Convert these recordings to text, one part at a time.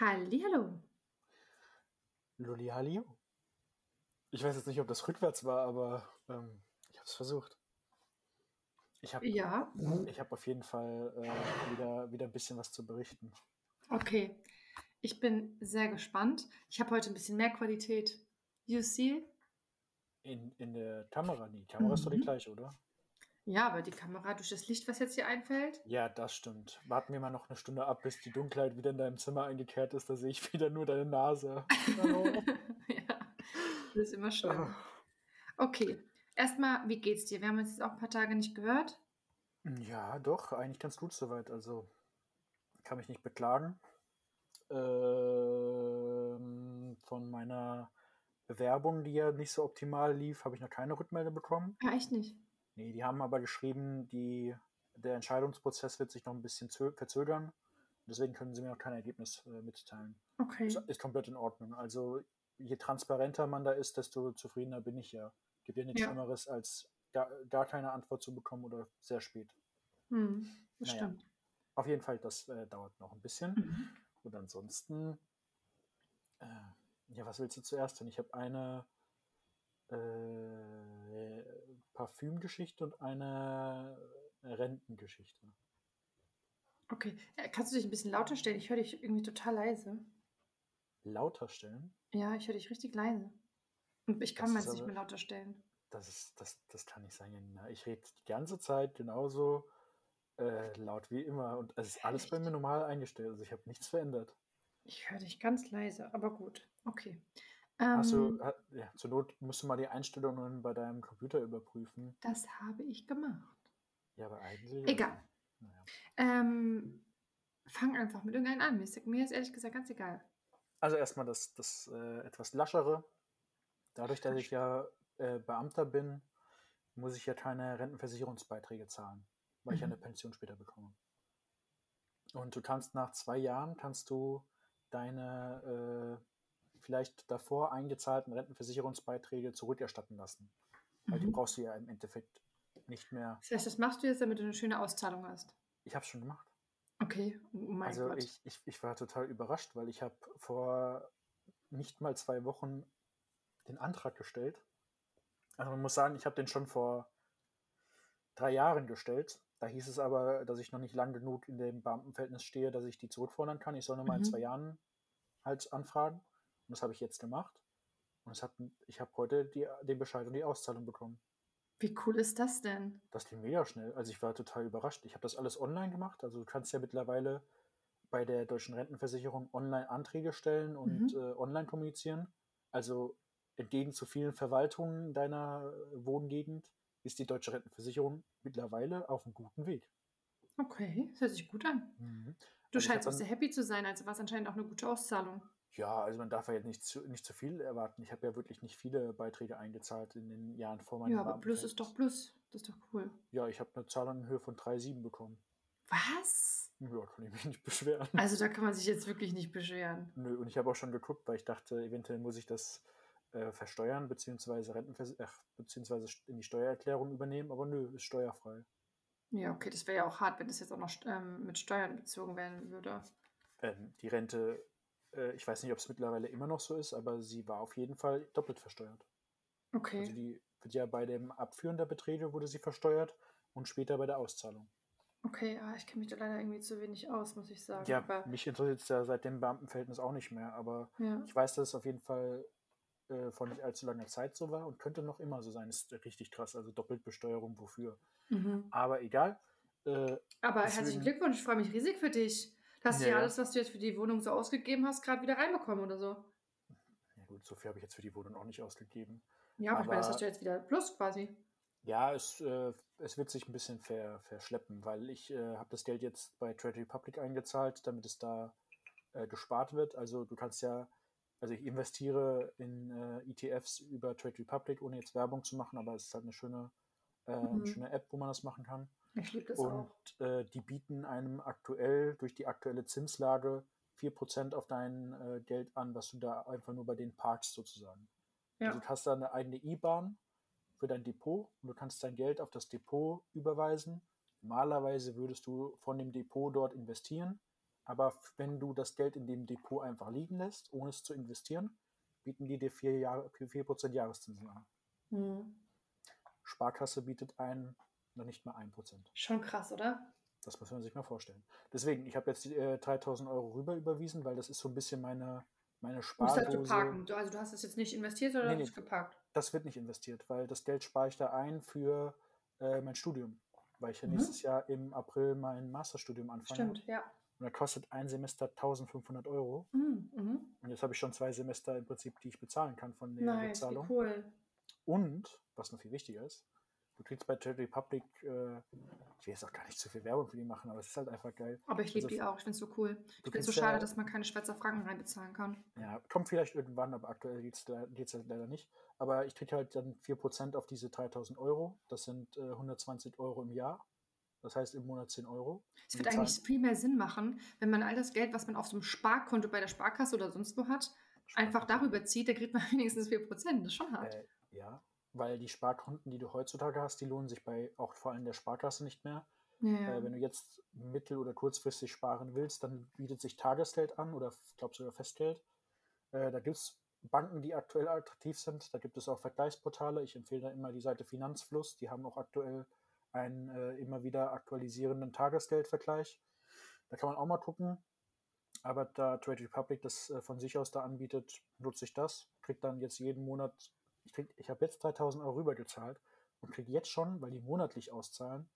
Hallihallo. Lulli Hallio. Ich weiß jetzt nicht, ob das rückwärts war, aber ähm, ich habe es versucht. Ich habe Ja, ich hab auf jeden Fall äh, wieder, wieder ein bisschen was zu berichten. okay. Ich bin sehr gespannt. Ich habe heute ein bisschen mehr Qualität. You see? In, in der Kamera, die Kamera ist doch die Mhm. gleiche, oder? Ja, aber die Kamera durch das Licht, was jetzt hier einfällt. Ja, das stimmt. Warten wir mal noch eine Stunde ab, bis die Dunkelheit wieder in deinem Zimmer eingekehrt ist. Da sehe ich wieder nur deine Nase. Ja, das ist immer schlimm. Okay. Erstmal, wie geht's dir? Wir haben uns jetzt auch ein paar Tage nicht gehört. Ja, doch, eigentlich ganz gut soweit. Also kann mich nicht beklagen. Ähm, von meiner Bewerbung, die ja nicht so optimal lief, habe ich noch keine Rückmeldung bekommen. Ja, echt nicht. Nee, die haben aber geschrieben, die, der Entscheidungsprozess wird sich noch ein bisschen zö- verzögern. Deswegen können sie mir noch kein Ergebnis äh, mitteilen. Okay. Ist, ist komplett in Ordnung. Also je transparenter man da ist, desto zufriedener bin ich ja. Gibt ja nichts Ja. Schlimmeres, als gar, gar keine Antwort zu bekommen oder sehr spät. Hm, das Naja. stimmt. Auf jeden Fall, das äh, dauert noch ein bisschen. Mhm. Und ansonsten, äh, ja, was willst du zuerst denn? Ich habe eine äh, Parfümgeschichte und eine Rentengeschichte. Okay. Äh, Kannst du dich ein bisschen lauter stellen? Ich höre dich irgendwie total leise. Lauter stellen, Ja, ich höre dich richtig leise. Und ich kann meins nicht mehr lauter stellen. das, ist, das, das kann nicht sein, Janina. Ich rede die ganze Zeit genauso äh, laut wie immer und es ist alles bei mir normal eingestellt. Also ich habe nichts verändert. Ich höre dich ganz leise, aber gut. Okay. Ähm, ja, zur Not musst du mal die Einstellungen bei deinem Computer überprüfen. Das habe ich gemacht. Ja, aber eigentlich. Egal. Naja. Ähm, fang einfach mit irgendeinem an. Mir ist, mir ist ehrlich gesagt ganz egal. Also erstmal das, das äh, etwas laschere. Dadurch, dass ich ja äh, Beamter bin, muss ich ja keine Rentenversicherungsbeiträge zahlen, weil ich ja Mhm. eine Pension später bekomme. Und du kannst nach zwei Jahren kannst du deine äh, vielleicht davor eingezahlten Rentenversicherungsbeiträge zurückerstatten lassen. Weil die Mhm. brauchst du ja im Endeffekt nicht mehr. Das heißt, das machst du jetzt, damit du eine schöne Auszahlung hast. Ich habe es schon gemacht. Okay. Oh mein also Gott. ich, ich, ich war total überrascht, weil ich habe vor nicht mal zwei Wochen den Antrag gestellt. Also man muss sagen, ich habe den schon vor drei Jahren gestellt. Da hieß es aber, dass ich noch nicht lang genug in dem Beamtenverhältnis stehe, dass ich die zurückfordern kann. Ich soll nochmal in Mhm. zwei Jahren halt anfragen. Und das habe ich jetzt gemacht. Und hat, ich habe heute die, den Bescheid und die Auszahlung bekommen. Wie cool ist das denn? Das ging mega schnell. Also ich war total überrascht. Ich habe das alles online gemacht. Also du kannst ja mittlerweile bei der deutschen Rentenversicherung online Anträge stellen und Mhm. äh, online kommunizieren. Also entgegen zu vielen Verwaltungen deiner äh, Wohngegend ist die deutsche Rentenversicherung mittlerweile auf einem guten Weg. Okay, das hört sich gut an. Du Also scheinst auch sehr happy zu sein, also war es anscheinend auch eine gute Auszahlung. Ja, also man darf ja jetzt nicht zu, nicht zu viel erwarten. Ich habe ja wirklich nicht viele Beiträge eingezahlt in den Jahren vor meinem Ja, aber Plus ist doch Plus. Das ist doch cool. Ja, ich habe eine Zahlung in Höhe von 3,7 bekommen. Was? Ja, kann ich mich nicht beschweren. Also da kann man sich jetzt wirklich nicht beschweren. Nö, und ich habe auch schon geguckt, weil ich dachte, eventuell muss ich das äh, versteuern, beziehungsweise, Rentenvers ach, beziehungsweise in die Steuererklärung übernehmen, aber nö, ist steuerfrei. Ja, okay, das wäre ja auch hart, wenn das jetzt auch noch ähm, mit Steuern bezogen werden würde. Ähm, die Rente, äh, ich weiß nicht, ob es mittlerweile immer noch so ist, aber sie war auf jeden Fall doppelt versteuert. Okay. Also die wird ja bei dem Abführen der Beträge wurde sie versteuert und später bei der Auszahlung. Okay, ah, ich kenne mich da leider irgendwie zu wenig aus, muss ich sagen. Ja, Aber, mich interessiert es ja seit dem Beamtenverhältnis auch nicht mehr, aber ja. ich weiß, dass es auf jeden Fall äh, vor nicht allzu langer Zeit so war und könnte noch immer so sein. Ist richtig krass, also Doppeltbesteuerung, wofür? Mhm. Aber egal. Äh, Aber Deswegen- herzlichen Glückwunsch, ich freue mich riesig für dich. Du hast Ja, ja, ja. alles, was du jetzt für die Wohnung so ausgegeben hast, gerade wieder reinbekommen oder so. ja gut, so viel habe ich jetzt für die Wohnung auch nicht ausgegeben. Ja, aber, ich meine, das hast du jetzt wieder plus quasi. Ja, es, äh, es wird sich ein bisschen ver, verschleppen, weil ich äh, habe das Geld jetzt bei Trade Republic eingezahlt, damit es da äh, gespart wird. Also du kannst ja, also ich investiere in äh, ETFs über Trade Republic, ohne jetzt Werbung zu machen, aber es ist halt eine schöne, äh, Mhm. eine schöne App, wo man das machen kann. Ich liebe das auch. Und äh, die bieten einem aktuell durch die aktuelle Zinslage 4% auf dein äh, Geld an, was du da einfach nur bei den parkst sozusagen. Ja. Also du hast da eine eigene IBAN für dein Depot und du kannst dein Geld auf das Depot überweisen. Normalerweise würdest du von dem Depot dort investieren, Aber wenn du das Geld in dem Depot einfach liegen lässt, ohne es zu investieren, bieten die dir 4%, Jahre, 4 Jahreszinsen an. Mhm. Sparkasse bietet ein, noch nicht mal 1%. Schon krass, oder? Das muss man sich mal vorstellen. Deswegen, ich habe jetzt die, äh, 3000 Euro rüber überwiesen, weil das ist so ein bisschen meine, meine Du musst halt Spardose. parken. Du, also du hast es jetzt nicht investiert oder Nee, hast nee. es geparkt? Das wird nicht investiert, weil das Geld spare ich da ein für äh, mein Studium. Weil ich ja Mhm. nächstes Jahr im April mein Masterstudium anfange. Stimmt, ja. Und da kostet ein Semester 1500 Euro. Mhm. Mhm. Und jetzt habe ich schon zwei Semester im Prinzip, die ich bezahlen kann von der Nice, wie Bezahlung. cool. Und, was noch viel wichtiger ist, du kriegst bei Trade Republic, äh, ich will jetzt auch gar nicht zu viel Werbung für die machen, aber es ist halt einfach geil. Aber ich liebe Also, die auch. Ich finde es so cool. Ich finde es so schade, ja- dass man keine Schweizer Franken reinbezahlen kann. Ja, kommt vielleicht irgendwann, aber aktuell geht es halt leider nicht. Aber ich kriege halt dann 4% auf diese 3000 Euro. Das sind äh, 120 Euro im Jahr. Das heißt im Monat 10 Euro. Es die eigentlich viel mehr Sinn machen, wenn man all das Geld, was man auf so einem Sparkonto bei der Sparkasse oder sonst wo hat, zahlen- einfach darüber zieht, da kriegt man wenigstens 4%. Das ist schon hart. Äh, ja, weil die Sparkonten, die du heutzutage hast, die lohnen sich bei auch vor allem der Sparkasse nicht mehr. ja. Äh, wenn du jetzt mittel- oder kurzfristig sparen willst, dann bietet sich Tagesgeld an oder ich glaube sogar Festgeld. Äh, da gibt es Banken, die aktuell attraktiv sind. Da gibt es auch Vergleichsportale. Ich empfehle da immer die Seite Finanzfluss. Die haben auch aktuell einen äh, immer wieder aktualisierenden Tagesgeldvergleich. Da kann man auch mal gucken. Aber da Trade Republic das äh, von sich aus da anbietet, nutze ich das. Krieg dann jetzt jeden Monat, ich, krieg- ich habe jetzt 3000 Euro rübergezahlt und kriege jetzt schon, weil die monatlich auszahlen,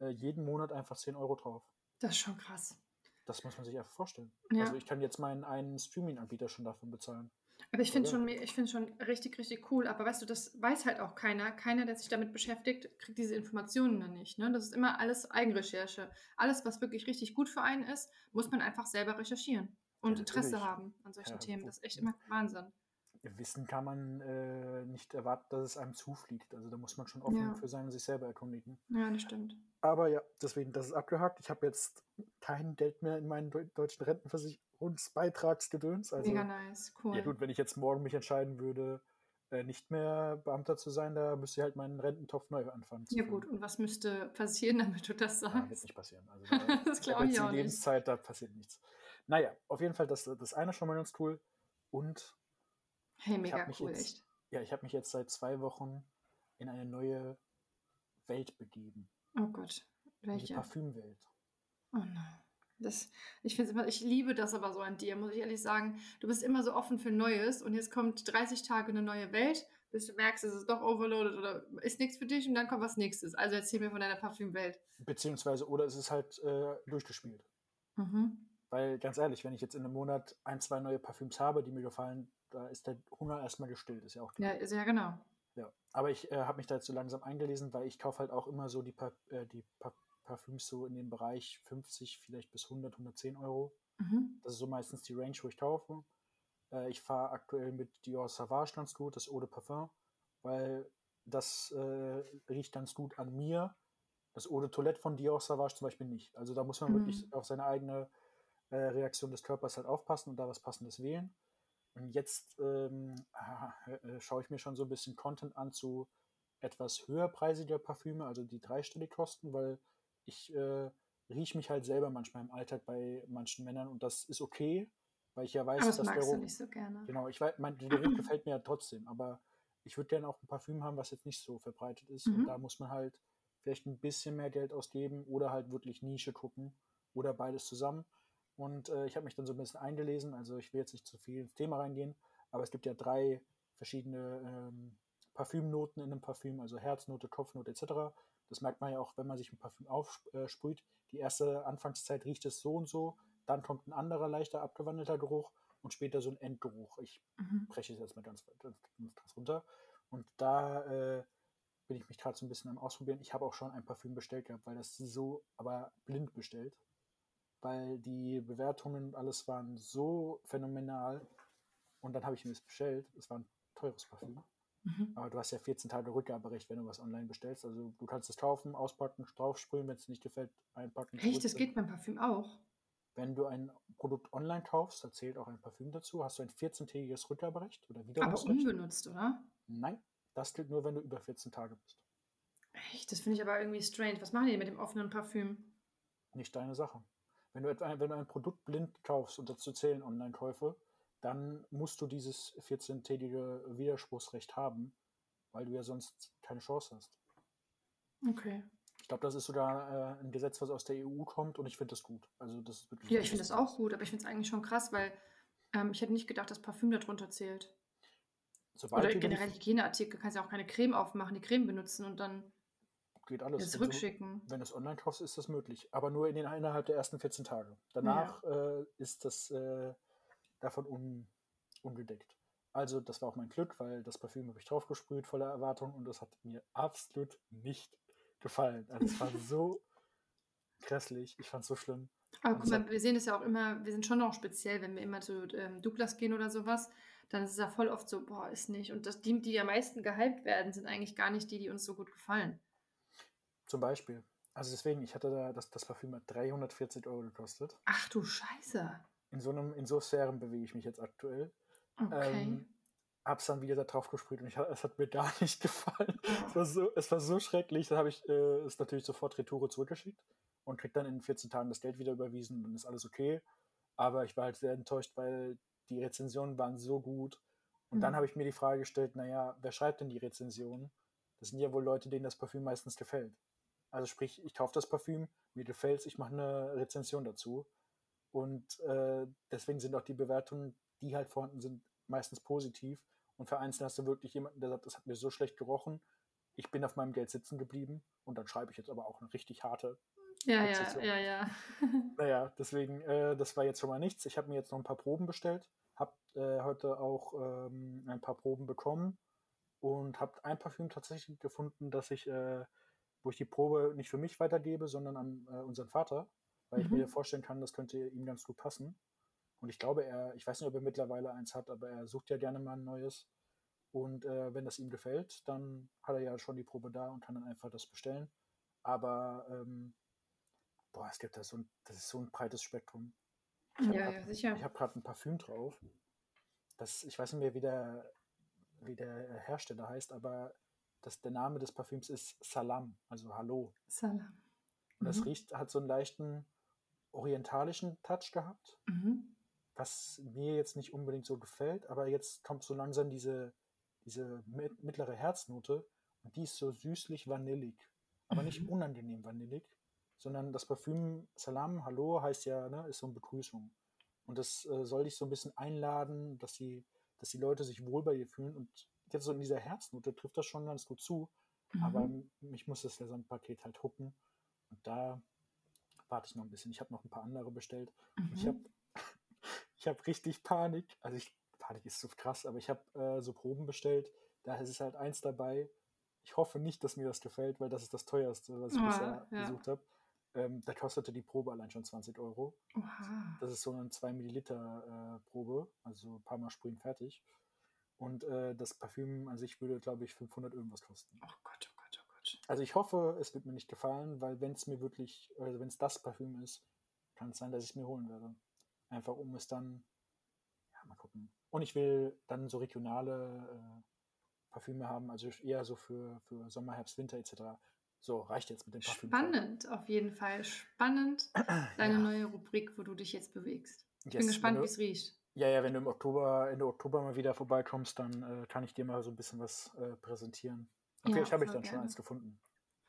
äh, jeden Monat einfach 10 Euro drauf. das ist schon krass. Das muss man sich einfach vorstellen. Ja. Also ich kann jetzt meinen einen Streaming-Anbieter schon davon bezahlen. Aber ich finde Oder? schon, me- ich finde schon richtig, richtig cool. Aber weißt du, das weiß halt auch keiner. Keiner, der sich damit beschäftigt, kriegt diese Informationen dann nicht. Ne? Das ist immer alles Eigenrecherche. Alles, was wirklich richtig gut für einen ist, muss man einfach selber recherchieren und Ja, Interesse haben an solchen Ja, Themen. Das ist echt immer Wahnsinn. Wissen kann man äh, nicht erwarten, dass es einem zufliegt. Also da muss man schon offen Ja. für sein und sich selber erkundigen. Ja, das stimmt. Aber ja, deswegen, das ist abgehakt. Ich habe jetzt kein Geld mehr in meinen deu- deutschen Rentenversicherungsbeitragsgedöns. Also, Mega nice, cool. ja gut, wenn ich jetzt morgen mich entscheiden würde, äh, nicht mehr Beamter zu sein, da müsste ich halt meinen Rententopf neu anfangen. Ja gut, und was müsste passieren, damit du das Ja, wird sagst? nicht passieren. Also, da, Das glaube ich jetzt auch nicht. Lebenszeit, da passiert nichts. Naja, auf jeden Fall, das, das eine schon mal ganz cool. Und Hey, mega cool, jetzt, echt. ja, ich habe mich jetzt seit zwei Wochen in eine neue Welt begeben. Oh Gott. In die Welche? Parfümwelt. Oh nein. Das, ich finde immer, ich liebe das aber so an dir, muss ich ehrlich sagen. Du bist immer so offen für Neues und jetzt kommt 30 Tage eine neue Welt, bis du merkst, es ist doch overloaded oder ist nichts für dich und dann kommt was nächstes. Also erzähl mir von deiner Parfümwelt. Beziehungsweise, oder es ist halt äh, durchgespielt. Mhm. Weil ganz ehrlich, wenn ich jetzt in einem Monat ein, zwei neue Parfüms habe, die mir gefallen, da ist der Hunger erstmal gestillt. Ist ja auch Ja, ist ja genau. Ja, aber ich äh, habe mich da jetzt so langsam eingelesen, weil ich kaufe halt auch immer so die, pa äh, die pa Parfüms so in dem Bereich 50, vielleicht bis 100, 110 Euro. Mhm. Das ist so meistens die Range, wo ich kaufe. Äh, ich fahre aktuell mit Dior Savage ganz gut, das Eau de Parfum, weil das äh, riecht ganz gut an mir. Das Eau de Toilette von Dior Savage zum Beispiel nicht. Also da muss man Mhm. wirklich auf seine eigene äh, Reaktion des Körpers halt aufpassen und da was Passendes wählen. Und jetzt ähm, ah, äh, schaue ich mir schon so ein bisschen Content an zu etwas höherpreisiger Parfüme, also die dreistellig kosten, weil ich äh, rieche mich halt selber manchmal im Alltag bei manchen Männern und das ist okay, weil ich ja weiß, Aber das dass der magst du Geruch, nicht so gerne. genau, ich weiß, mein der Geruch gefällt mir ja trotzdem, aber ich würde gerne auch ein Parfüm haben, was jetzt nicht so verbreitet ist und Mhm. da muss man halt vielleicht ein bisschen mehr Geld ausgeben oder halt wirklich Nische gucken oder beides zusammen. Und äh, ich habe mich dann so ein bisschen eingelesen, also ich will jetzt nicht zu viel ins Thema reingehen, aber es gibt ja drei verschiedene ähm, Parfümnoten in einem Parfüm, also Herznote, Kopfnote etc. Das merkt man ja auch, wenn man sich ein Parfüm aufsprüht. Die erste Anfangszeit riecht es so und so, dann kommt ein anderer leichter abgewandelter Geruch und später so ein Endgeruch. Ich Mhm. breche es jetzt mal ganz, ganz, ganz runter. Und da äh, bin ich mich gerade so ein bisschen am Ausprobieren. Ich habe auch schon ein Parfüm bestellt gehabt, weil das so, aber blind bestellt. Weil die Bewertungen und alles waren so phänomenal. Und dann habe ich mir das bestellt. Es war ein teures Parfüm. Mhm. Aber du hast ja 14 Tage Rückgaberecht, wenn du was online bestellst. Also du kannst es kaufen, auspacken, draufsprühen, wenn es nicht gefällt, einpacken. Echt, das geht beim Parfüm auch. Wenn du ein Produkt online kaufst, da zählt auch ein Parfüm dazu, hast du ein 14-tägiges Rückgaberecht oder Aber Widerrufsrecht. unbenutzt, oder? Nein, das gilt nur, wenn du über 14 Tage bist. Echt, das finde ich aber irgendwie strange. Was machen die mit dem offenen Parfüm? Nicht deine Sache. Wenn du, etwa, wenn du ein Produkt blind kaufst und dazu zählen Online-Käufe, dann musst du dieses 14-tägige Widerspruchsrecht haben, weil du ja sonst keine Chance hast. Okay. Ich glaube, das ist sogar äh, ein Gesetz, was aus der EU kommt und ich finde das gut. Also das ist wirklich Ja, ich finde das auch gut, aber ich finde es eigentlich schon krass, weil ähm, ich hätte nicht gedacht, dass Parfüm darunter zählt. Sobald Oder du generell Hygieneartikel, kannst ja auch keine Creme aufmachen, die Creme benutzen und dann geht alles. Und so- zurückschicken. Wenn du es online kaufst, ist das möglich. Aber nur in den, innerhalb der ersten 14 Tage. Danach äh, ist das äh, davon un, ungedeckt. Also, das war auch mein Glück, weil das Parfüm habe ich draufgesprüht voller Erwartung und das hat mir absolut nicht gefallen. Also, es war so grässlich. Ich fand es so schlimm. Aber guck es mal, wir sehen das ja auch immer, wir sind schon auch speziell, wenn wir immer zu ähm, Douglas gehen oder sowas, dann ist es ja voll oft so, boah, ist nicht. Und das, die, die am meisten gehypt werden, sind eigentlich gar nicht die, die uns so gut gefallen. Zum Beispiel. Also, deswegen, ich hatte da, das, das Parfüm hat 340 Euro gekostet. Ach du Scheiße. In so einem, in so Sphären bewege ich mich jetzt aktuell. Okay. Ähm, hab's dann wieder da drauf gesprüht und ich, es hat mir gar nicht gefallen. Es war so, es war so schrecklich. Da habe ich äh, es natürlich sofort Retoure zurückgeschickt und krieg dann in 14 Tagen das Geld wieder überwiesen und dann ist alles okay. Aber ich war halt sehr enttäuscht, weil die Rezensionen waren so gut. Und dann Mhm. habe ich mir die Frage gestellt, naja, wer schreibt denn die Rezensionen? Das sind ja wohl Leute, denen das Parfüm meistens gefällt. Also sprich, ich kaufe das Parfüm, mir gefällt es, ich mache eine Rezension dazu. Und äh, deswegen sind auch die Bewertungen, die halt vorhanden sind, meistens positiv. Und vereinzelt hast du wirklich jemanden, der sagt, das hat mir so schlecht gerochen, ich bin auf meinem Geld sitzen geblieben. Und dann schreibe ich jetzt aber auch eine richtig harte. ja, ja, Rezension. ja, ja. Naja, deswegen, äh, das war jetzt schon mal nichts. Ich habe mir jetzt noch ein paar Proben bestellt, habe äh, heute auch ähm, ein paar Proben bekommen und habe ein Parfüm tatsächlich gefunden, dass ich, äh, wo ich die Probe nicht für mich weitergebe, sondern an äh, unseren Vater, weil ich Mhm. mir vorstellen kann, das könnte ihm ganz gut passen. Und ich glaube, er, ich weiß nicht, ob er mittlerweile eins hat, aber er sucht ja gerne mal ein neues. Und äh, wenn das ihm gefällt, dann hat er ja schon die Probe da und kann dann einfach das bestellen. Aber ähm, boah, es gibt da so ein, das ist so ein breites Spektrum. Ich Ja, grad- ja, sicher. ich habe gerade ein Parfüm drauf. Das, ich weiß nicht mehr, wie der, wie der Hersteller heißt, aber das, der Name des Parfüms ist Salam, also Hallo. Salam. Und das Mhm. riecht, hat so einen leichten orientalischen Touch gehabt, Mhm. was mir jetzt nicht unbedingt so gefällt, aber jetzt kommt so langsam diese, diese mit- mittlere Herznote und die ist so süßlich vanillig, aber nicht Mhm. unangenehm vanillig, sondern das Parfüm Salam, Hallo heißt ja, ne, ist so eine Begrüßung. Und das äh, soll dich so ein bisschen einladen, dass die, dass die Leute sich wohl bei dir fühlen. Und jetzt so in dieser Herznote trifft das schon ganz gut zu. Aber Mhm. m- mich muss das Gesamtpaket halt hucken. Und da warte ich noch ein bisschen. Ich habe noch ein paar andere bestellt. Und Ich Mhm. habe ich hab richtig Panik. Also ich, Panik ist so krass, aber ich habe äh, so Proben bestellt. Da ist es halt eins dabei. Ich hoffe nicht, dass mir das gefällt, weil das ist das teuerste, was ich Ah, bisher ja. gesucht habe. Ähm, da kostete die Probe allein schon 20 Euro. Oha. Das ist so eine 2 Milliliter äh, Probe, also ein paar Mal sprühen fertig. Und äh, das Parfüm an sich würde, glaube ich, 500 irgendwas kosten. Oh Gott, oh Gott, oh Gott. Also ich hoffe, es wird mir nicht gefallen, weil wenn es mir wirklich, also wenn es das Parfüm ist, kann es sein, dass ich es mir holen werde. Einfach um es dann, ja, mal gucken. Und ich will dann so regionale äh, Parfüme haben, also eher so für, für Sommer, Herbst, Winter etc. So, reicht jetzt mit dem Parfüm. Spannend, auf jeden Fall. Spannend. Deine Ja. neue Rubrik, wo du dich jetzt bewegst. Ich Yes, bin gespannt, wie es riecht. Ja, ja, wenn du im Oktober, Ende Oktober mal wieder vorbeikommst, dann äh, kann ich dir mal so ein bisschen was äh, präsentieren. Und Ja, vielleicht habe ich dann schon gerne. eins gefunden.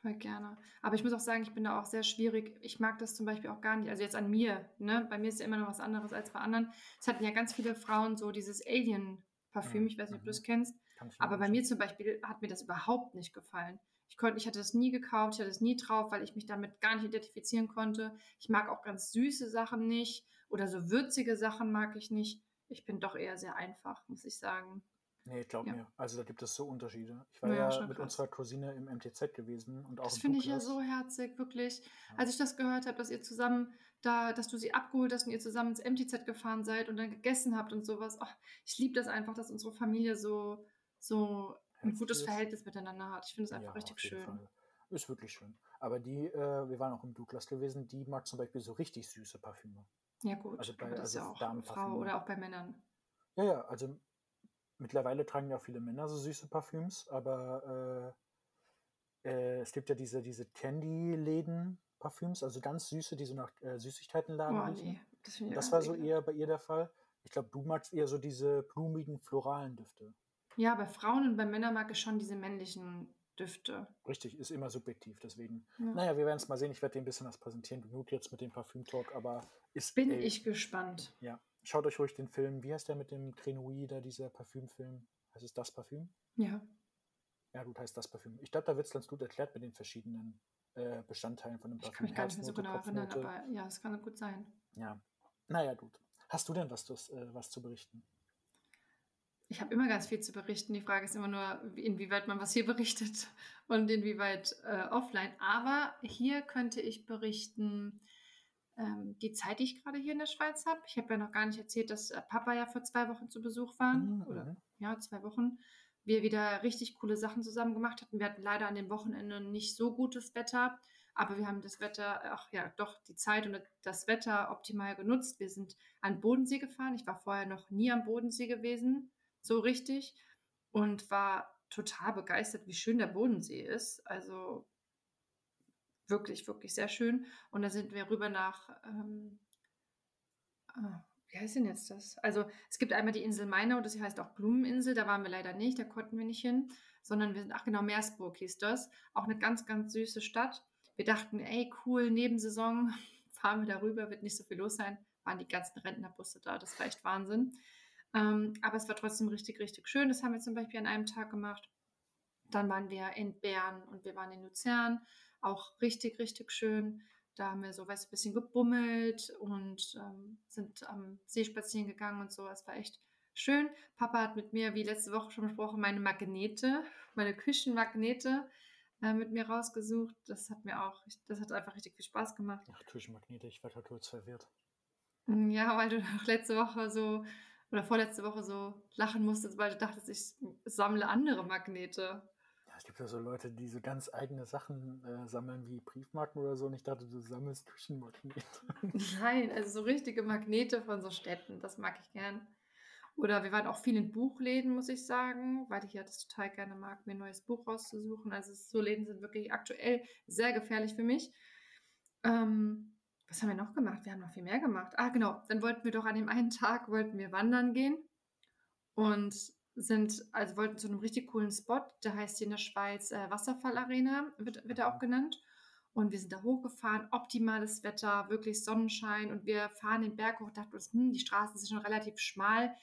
Voll gerne. Aber ich muss auch sagen, ich bin da auch sehr schwierig. Ich mag das zum Beispiel auch gar nicht. Also jetzt an mir, ne? Bei mir ist ja immer noch was anderes als bei anderen. Es hatten ja ganz viele Frauen so dieses Alien-Parfüm. Mhm, Ich weiß nicht, ob du mhm. es kennst. Ich mir Aber bei mir zum Beispiel hat mir das überhaupt nicht gefallen. Ich, konnte, ich hatte das nie gekauft, ich hatte es nie drauf, weil ich mich damit gar nicht identifizieren konnte. Ich mag auch ganz süße Sachen nicht oder so würzige Sachen mag ich nicht. Ich bin doch eher sehr einfach, muss ich sagen. Nee, glaub Ja. mir. Also da gibt es so Unterschiede. Ich war Ja, ja, mit krass. unserer Cousine im MTZ gewesen und auch Das finde ich ja so herzig, wirklich. Ja. Als ich das gehört habe, dass ihr zusammen da, dass du sie abgeholt hast und ihr zusammen ins MTZ gefahren seid und dann gegessen habt und sowas. Ach, ich liebe das einfach, dass unsere Familie so, so ein gutes. Verhältnis miteinander hat. Ich finde es einfach richtig schön. Fall. Ist wirklich schön. Aber die, äh, wir waren auch im Douglas gewesen, die mag zum Beispiel so richtig süße Parfüme. Ja, gut. Also bei- aber das ist also ja auch. Frau oder auch bei Männern. Ja, ja, also mittlerweile tragen ja auch viele Männer so süße Parfüms, aber äh, äh, es gibt ja diese, diese Candy-Läden, Parfüms, also ganz süße, die so nach äh, Süßigkeitenladen Oh nee, das Das war so ekelhaft. eher bei ihr der Fall. Ich glaube, du magst eher so diese blumigen, floralen Düfte. Ja, bei Frauen und bei Männern mag ich schon diese männlichen Düfte. Richtig, ist immer subjektiv, deswegen. Ja. Naja, wir werden es mal sehen. Ich werde dir ein bisschen was präsentieren. Genug jetzt mit dem Parfüm-Talk, aber ist. Bin ey, ich gespannt. Ja. Schaut euch ruhig den Film. Wie heißt der mit dem Grenouille da, dieser Parfümfilm? Heißt es das Parfüm? Ja. Ja, gut, heißt das Parfüm. Ich glaube, da wird es ganz gut erklärt mit den verschiedenen äh, Bestandteilen von dem Ich Parfüm. kann mich gar nicht mehr so genau erinnern, aber ja, es kann gut sein. Ja. Naja, gut. Hast du denn was, äh, was zu berichten? Ich habe immer ganz viel zu berichten. Die Frage ist immer nur, wie- inwieweit man was hier berichtet und inwieweit äh, offline. Aber hier könnte ich berichten, ähm, die Zeit, die ich gerade hier in der Schweiz habe. Ich habe ja noch gar nicht erzählt, dass äh, Papa ja vor zwei Wochen zu Besuch war. Mhm, Oder mhm. ja, zwei Wochen. Wir wieder richtig coole Sachen zusammen gemacht hatten. Wir hatten leider an den Wochenenden nicht so gutes Wetter, aber wir haben das Wetter, ach ja, doch die Zeit und das Wetter optimal genutzt. Wir sind an den Bodensee gefahren. Ich war vorher noch nie am Bodensee gewesen, so richtig, und war total begeistert, wie schön der Bodensee ist. Also wirklich, wirklich sehr schön. Und da sind wir rüber nach, ähm, ah, wie heißt denn jetzt das? Also es gibt einmal die Insel Mainau, das heißt auch Blumeninsel, da waren wir leider nicht, da konnten wir nicht hin, sondern wir sind, ach genau, Meersburg hieß das, auch eine ganz, ganz süße Stadt. Wir dachten, ey, cool, Nebensaison, fahren wir darüber, wird nicht so viel los sein, waren die ganzen Rentnerbusse da, das war echt Wahnsinn. Ähm, aber es war trotzdem richtig, richtig schön, das haben wir zum Beispiel an einem Tag gemacht. Dann waren wir in Bern und wir waren in Luzern, auch richtig, richtig schön. Da haben wir so weißt, du, ein bisschen gebummelt und ähm, sind am See spazieren gegangen und so. Es war echt schön. Papa hat mit mir, wie letzte Woche schon besprochen, meine Magnete, meine Küchenmagnete äh, mit mir rausgesucht. Das hat mir auch, das hat einfach richtig viel Spaß gemacht. Ach, Küchenmagnete, ich werde halt kurz verwirrt. Mm, Ja, weil du auch letzte Woche so oder vorletzte Woche so lachen musstest, weil du dachtest, ich sammle andere Magnete. Ja, es gibt ja so Leute, die so ganz eigene Sachen äh, sammeln, wie Briefmarken oder so. Und ich dachte, du sammelst Küchenmagnete. Nein, also so richtige Magnete von so Städten, das mag ich gern. Oder wir waren auch viel in Buchläden, muss ich sagen, weil ich ja das total gerne mag, mir ein neues Buch rauszusuchen. Also so Läden sind wirklich aktuell sehr gefährlich für mich. Ähm, was haben wir noch gemacht? Wir haben noch viel mehr gemacht. Ah, genau. Dann wollten wir doch an dem einen Tag wollten wir wandern gehen und sind, also wollten zu einem richtig coolen Spot, der heißt hier in der Schweiz äh, Wasserfallarena, wird, wird er auch genannt. Und wir sind da hochgefahren, optimales Wetter, wirklich Sonnenschein und wir fahren den Berg hoch, dachten uns, hm, die Straßen sind schon relativ schmal.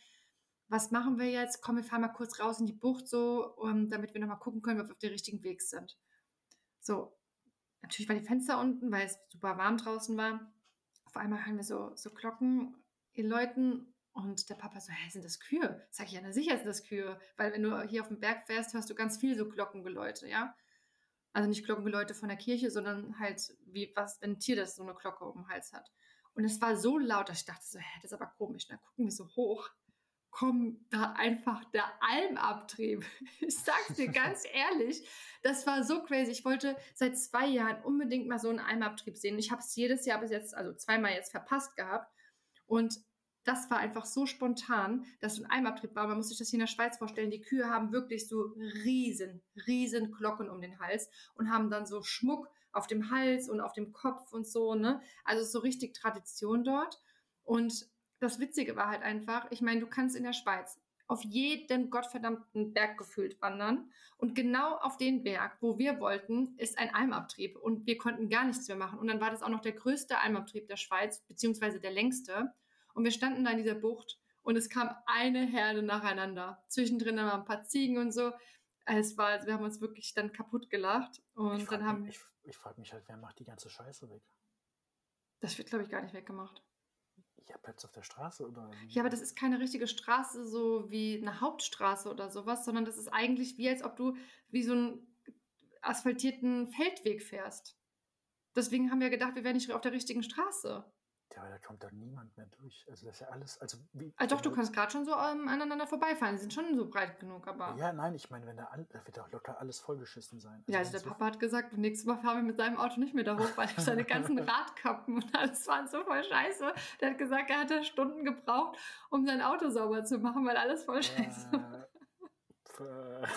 Was machen wir jetzt? Komm, wir fahren mal kurz raus in die Bucht so, um, damit wir nochmal gucken können, ob wir auf dem richtigen Weg sind. So, natürlich waren die Fenster unten, weil es super warm draußen war. Auf einmal hören wir so, so Glocken läuten und der Papa so, hä, sind das Kühe? Sag ich, ja, na sicher sind das Kühe, weil wenn du hier auf dem Berg fährst, hörst du ganz viel so Glockengeläute, ja. Also nicht Glockengeläute von der Kirche, sondern halt wie was, wenn ein Tier das so eine Glocke um den Hals hat. Und es war so laut, dass ich dachte so, hä, das ist aber komisch. Dann gucken wir so hoch, kommt da einfach der Almabtrieb. Ich sag's dir ganz ehrlich, das war so crazy. Ich wollte seit zwei Jahren unbedingt mal so einen Almabtrieb sehen. Ich habe es jedes Jahr bis jetzt, also zweimal jetzt verpasst gehabt. Und das war einfach so spontan, dass so ein Almabtrieb war. Man muss sich das hier in der Schweiz vorstellen. Die Kühe haben wirklich so riesen, riesen Glocken um den Hals und haben dann so Schmuck auf dem Hals und auf dem Kopf und so, ne? Also so richtig Tradition dort. Und das Witzige war halt einfach, ich meine, du kannst in der Schweiz auf jeden gottverdammten Berg gefühlt wandern. Und genau auf den Berg, wo wir wollten, ist ein Almabtrieb. Und wir konnten gar nichts mehr machen. Und dann war das auch noch der größte Almabtrieb der Schweiz, beziehungsweise der längste. Und wir standen da in dieser Bucht und es kam eine Herde nacheinander. Zwischendrin waren ein paar Ziegen und so. Es war, also wir haben uns wirklich dann kaputt gelacht. Und Ich frage dann haben mich, ich, ich frag mich halt, wer macht die ganze Scheiße weg? das wird, glaube ich, gar nicht weggemacht. Ja, bleibt auf der Straße oder? Ja, aber das ist keine richtige Straße, so wie eine Hauptstraße oder sowas, sondern das ist eigentlich wie, als ob du wie so einen asphaltierten Feldweg fährst. Deswegen haben wir gedacht, wir wären nicht auf der richtigen Straße. Ja, aber da kommt da niemand mehr durch. Also das ist ja alles, also wie. Ah, doch, du kannst gerade schon so ähm, aneinander vorbeifahren. Die sind schon so breit genug, aber. Ja, nein, ich meine, wenn da, all, da wird doch locker alles vollgeschissen sein. Ja, also wenn der so- Papa hat gesagt, nächstes Mal fahren wir mit seinem Auto nicht mehr da hoch, weil seine ganzen Radkappen und alles waren so voll scheiße. Der hat gesagt, er hat da Stunden gebraucht, um sein Auto sauber zu machen, weil alles voll scheiße war. Äh,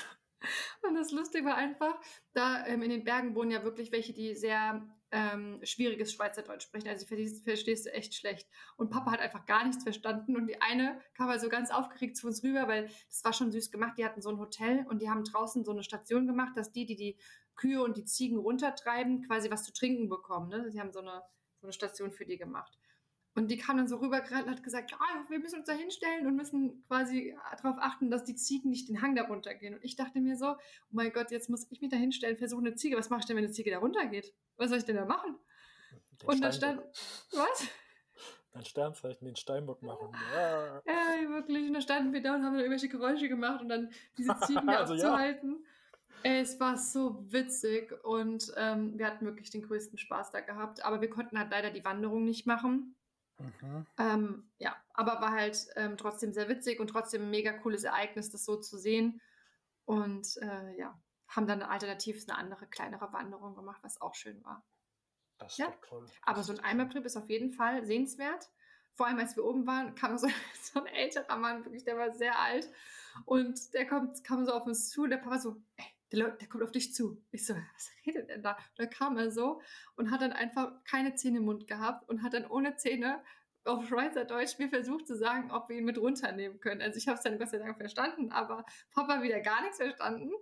Und das Lustige war einfach, da ähm, in den Bergen wohnen ja wirklich welche, die sehr ähm, schwieriges Schweizerdeutsch sprechen. Also verstehst, verstehst du echt schlecht. Und Papa hat einfach gar nichts verstanden. Und die eine kam also ganz aufgeregt zu uns rüber, weil das war schon süß gemacht. Die hatten so ein Hotel und die haben draußen so eine Station gemacht, dass die, die die Kühe und die Ziegen runtertreiben, quasi was zu trinken bekommen. Ne? Sie haben so eine, so eine Station für die gemacht. Und die kam dann so rübergerannt und hat gesagt, ja, wir müssen uns da hinstellen und müssen quasi darauf achten, dass die Ziegen nicht den Hang da runtergehen. Und ich dachte mir so, oh mein Gott, jetzt muss ich mich da hinstellen, versuche eine Ziege. Was mache ich denn, wenn eine Ziege da runtergeht? Was soll ich denn da machen? Den und dann stand, was? Ein Sternzeichen, den Steinbock machen. Ja. ja, wirklich. Und dann standen wir da und haben dann irgendwelche Geräusche gemacht und dann diese Ziegen da also, aufzuhalten. Ja. Es war so witzig und ähm, wir hatten wirklich den größten Spaß da gehabt. Aber wir konnten halt leider die Wanderung nicht machen Mhm. Ähm, ja, aber war halt ähm, trotzdem sehr witzig und trotzdem ein mega cooles Ereignis, das so zu sehen. Und äh, ja, haben dann alternativ eine andere, kleinere Wanderung gemacht, was auch schön war. Das ist ja. toll. aber so ein Eimertrip ist auf jeden Fall sehenswert. Vor allem, als wir oben waren, kam so, so ein älterer Mann, wirklich, der war sehr alt. Und der kommt, kam so auf uns zu und der Papa so, ey, der, der, kommt auf dich zu. Ich so, was redet denn da? Und dann kam er so und hat dann einfach keine Zähne im Mund gehabt und hat dann ohne Zähne auf Schweizerdeutsch mir versucht zu sagen, ob wir ihn mit runternehmen können. Also ich habe es dann Gott sei Dank verstanden, aber Papa wieder gar nichts verstanden.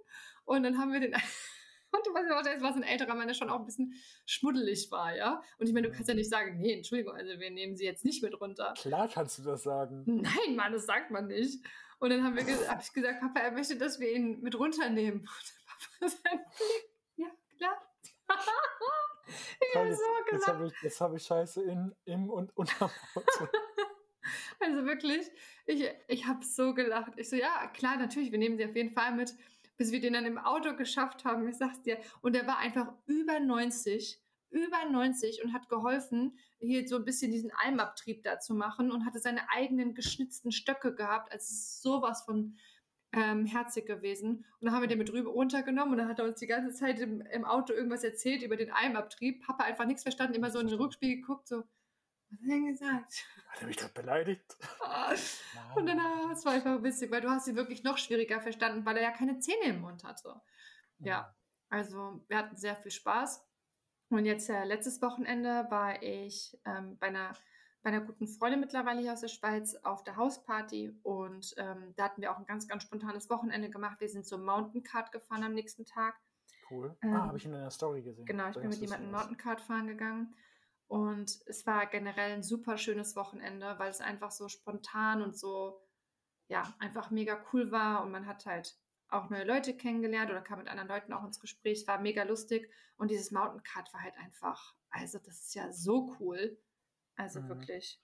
Und dann haben wir den und du weißt, es war so ein älterer Mann, der schon auch ein bisschen schmuddelig war, ja. Und ich meine, du kannst ja nicht sagen, nee, Entschuldigung, also wir nehmen sie jetzt nicht mit runter. Klar kannst du das sagen. Nein, Mann, das sagt man nicht. Und dann haben wir hab ich gesagt, Papa, er möchte, dass wir ihn mit runternehmen. Ja, klar. ich habe so Jetzt habe ich, hab ich Scheiße in, im und unterm Auto. also wirklich, ich, ich habe so gelacht. Ich so, ja, klar, natürlich, wir nehmen sie auf jeden Fall mit, bis wir den dann im Auto geschafft haben. Ich sag's dir. Und er war einfach über 90 über 90 und hat geholfen, hier so ein bisschen diesen Almabtrieb da zu machen und hatte seine eigenen geschnitzten Stöcke gehabt. Also sowas von ähm, herzig gewesen. Und dann haben wir den mit rüber runtergenommen und dann hat er uns die ganze Zeit im, im Auto irgendwas erzählt über den Almabtrieb. Papa einfach nichts verstanden, immer so in den Rückspiegel geguckt, so, was hat er denn gesagt? Hat er mich gerade beleidigt? und dann, ah, es war einfach witzig, weil du hast ihn wirklich noch schwieriger verstanden, weil er ja keine Zähne im Mund hatte. Ja, also wir hatten sehr viel Spaß. Und jetzt äh, letztes Wochenende war ich ähm, bei, einer, bei einer guten Freundin mittlerweile hier aus der Schweiz auf der Hausparty und ähm, da hatten wir auch ein ganz, ganz spontanes Wochenende gemacht. Wir sind zum Mountain Kart gefahren am nächsten Tag. Cool. Ähm, ah, habe ich in deiner Story gesehen. Genau, ich da bin mit jemandem Mountain Kart fahren gegangen. Und es war generell ein super schönes Wochenende, weil es einfach so spontan und so, ja, einfach mega cool war. Und man hat halt auch neue Leute kennengelernt oder kam mit anderen Leuten auch ins Gespräch. war mega lustig. Und dieses Mountain Cut war halt einfach, also das ist ja so cool. Also mhm. wirklich.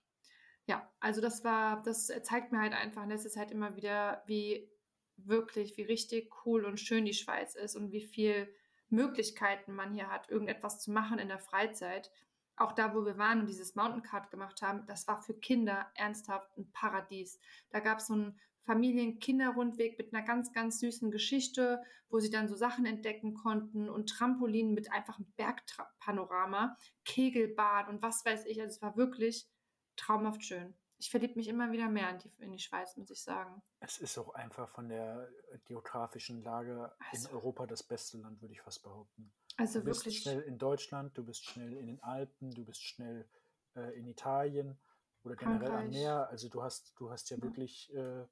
Ja, also das war, das zeigt mir halt einfach in letzter Zeit immer wieder, wie wirklich, wie richtig cool und schön die Schweiz ist und wie viel Möglichkeiten man hier hat, irgendetwas zu machen in der Freizeit. Auch da, wo wir waren und dieses Mountain Card gemacht haben, das war für Kinder ernsthaft ein Paradies. Da gab es so ein Familien-Kinderrundweg mit einer ganz, ganz süßen Geschichte, wo sie dann so Sachen entdecken konnten und Trampolinen mit einfachem Bergpanorama, Kegelbahn und was weiß ich. Also es war wirklich traumhaft schön. Ich verliebe mich immer wieder mehr in die, in die Schweiz, muss ich sagen. Es ist auch einfach von der geografischen Lage also, in Europa das beste Land, würde ich fast behaupten. Also du bist wirklich. schnell in Deutschland, du bist schnell in den Alpen, du bist schnell äh, in Italien oder generell Frankreich. am Meer. Also du hast, du hast ja, ja. wirklich äh,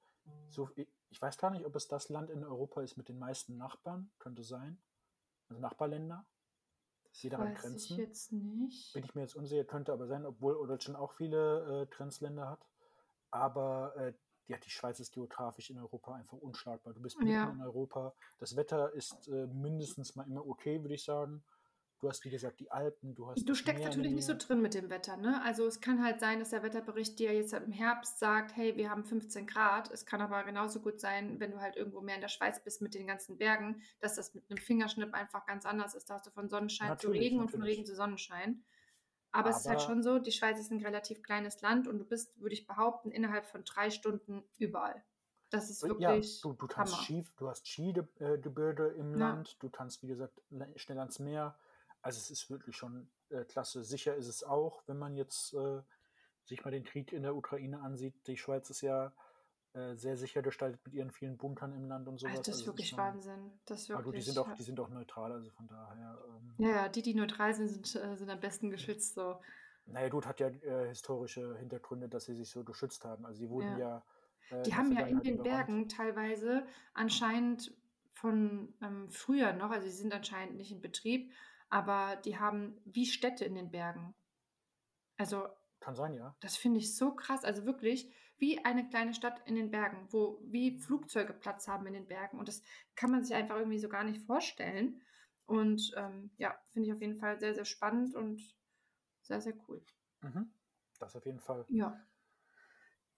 so, ich weiß gar nicht, ob es das Land in Europa ist mit den meisten Nachbarn, könnte sein. Also Nachbarländer. Das Jeder weiß Grenzen. ich jetzt nicht. Bin ich mir jetzt unsicher, könnte aber sein, obwohl Deutschland auch viele äh, Grenzländer hat. Aber äh, ja, die Schweiz ist geografisch in Europa einfach unschlagbar. Du bist mitten ja. in Europa. Das Wetter ist äh, mindestens mal immer okay, würde ich sagen. Du hast, wie gesagt, die Alpen, du hast. Du steckst natürlich nicht so drin mit dem Wetter, ne? Also es kann halt sein, dass der Wetterbericht dir jetzt im Herbst sagt, hey, wir haben 15 Grad. Es kann aber genauso gut sein, wenn du halt irgendwo mehr in der Schweiz bist mit den ganzen Bergen, dass das mit einem Fingerschnipp einfach ganz anders ist. Da hast du von Sonnenschein natürlich, zu Regen natürlich. und von Regen zu Sonnenschein. Aber, aber, es ist halt schon so, die Schweiz ist ein relativ kleines Land und du bist, würde ich behaupten, innerhalb von drei Stunden überall. Das ist wirklich. Ja, du, du, kannst Ski, du hast Skigebilde im ja. Land, du kannst, wie gesagt, schnell ans Meer also es ist wirklich schon äh, klasse. Sicher ist es auch, wenn man jetzt äh, sich mal den Krieg in der Ukraine ansieht. Die Schweiz ist ja äh, sehr sicher gestaltet mit ihren vielen Bunkern im Land und sowas. Also das ist Also wirklich schon, Wahnsinn. Das ist aber gut, die wirklich, sind auch, die sind auch neutral, also von daher. Ähm, Ja, ja, die, die neutral sind, sind, äh, sind am besten geschützt. So. naja gut, hat ja äh, historische Hintergründe, dass sie sich so geschützt haben. Also sie wurden Ja. ja äh, Die haben ja in den. Bergen teilweise anscheinend von ähm, früher noch, also sie sind anscheinend nicht in Betrieb, aber die haben wie Städte in den Bergen. Also Kann sein, ja. das finde ich so krass. Also wirklich wie eine kleine Stadt in den Bergen, wo wie Flugzeuge Platz haben in den Bergen. Und das kann man sich einfach irgendwie so gar nicht vorstellen. Und ähm, ja, finde ich auf jeden Fall sehr, sehr spannend und sehr, sehr cool. Mhm. Das auf jeden Fall. Ja.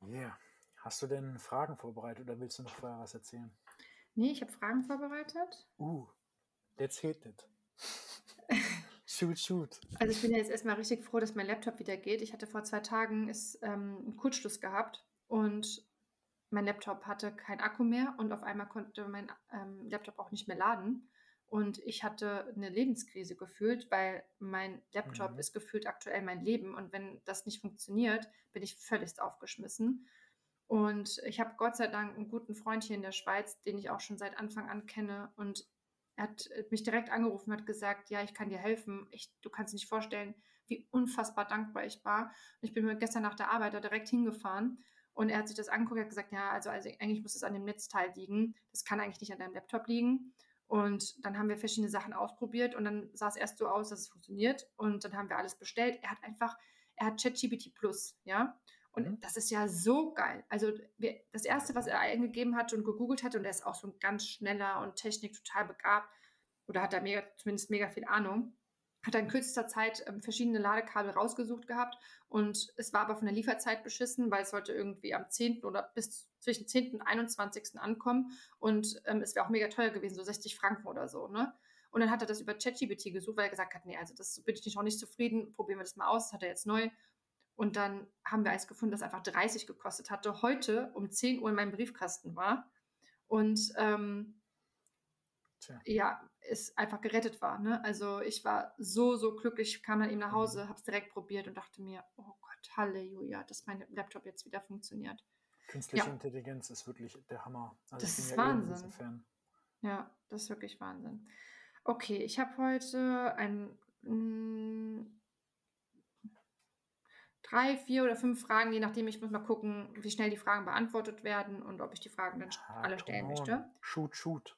Yeah. Hast du denn Fragen vorbereitet oder willst du noch vorher was erzählen? Nee, ich habe Fragen vorbereitet. Uh, let's hit it. Shoot, shoot. Also ich bin ja jetzt erstmal richtig froh, dass mein Laptop wieder geht. Ich hatte vor zwei Tagen ist, ähm, einen Kurzschluss gehabt und mein Laptop hatte keinen Akku mehr und auf einmal konnte mein ähm, Laptop auch nicht mehr laden. Und ich hatte eine Lebenskrise gefühlt, weil mein Laptop Mhm. ist gefühlt aktuell mein Leben. Und wenn das nicht funktioniert, bin ich völlig aufgeschmissen. Und ich habe Gott sei Dank einen guten Freund hier in der Schweiz, den ich auch schon seit Anfang an kenne. Und hat äh, mich direkt angerufen und hat gesagt, ja, ich kann dir helfen. Ich, du kannst dir nicht vorstellen, wie unfassbar dankbar ich war. Und ich bin gestern nach der Arbeit da direkt hingefahren und er hat sich das angeguckt hat gesagt, ja, also, also eigentlich muss es an dem Netzteil liegen. Das kann eigentlich nicht an deinem Laptop liegen. Und dann haben wir verschiedene Sachen ausprobiert und dann sah es erst so aus, dass es funktioniert. Und dann haben wir alles bestellt. Er hat einfach, er hat ChatGPT Plus, ja. Und Mhm. das ist ja so geil. Also wir, das Erste, was er eingegeben hat und gegoogelt hat, und er ist auch so ein ganz schneller und Technik total begabt, oder hat da mega, zumindest mega viel Ahnung, hat er in kürzester Zeit ähm, verschiedene Ladekabel rausgesucht gehabt und es war aber von der Lieferzeit beschissen, weil es sollte irgendwie am 10. oder bis zwischen 10. und 21. ankommen und ähm, es wäre auch mega teuer gewesen, so 60 Franken oder so, ne? Und dann hat er das über ChatGPT gesucht, weil er gesagt hat, nee, also das bin ich nicht noch nicht zufrieden, probieren wir das mal aus, das hat er jetzt neu. Und dann haben wir eins gefunden, das einfach 30 gekostet hatte, heute um 10 Uhr in meinem Briefkasten war. Und ähm, Tja. ja, es einfach gerettet war. Ne? Also ich war so, so glücklich, kam dann eben nach Hause, habe es direkt probiert und dachte mir, oh Gott, Halleluja, dass mein Laptop jetzt wieder funktioniert. Künstliche Ja. Intelligenz ist wirklich der Hammer. Also Das ist ja Wahnsinn. Ja, das ist wirklich Wahnsinn. Okay, ich habe heute ein mh, drei, vier oder fünf Fragen, je nachdem, ich muss mal gucken, wie schnell die Fragen beantwortet werden und ob ich die Fragen dann Ah, alle stellen on. möchte. Shoot, shoot.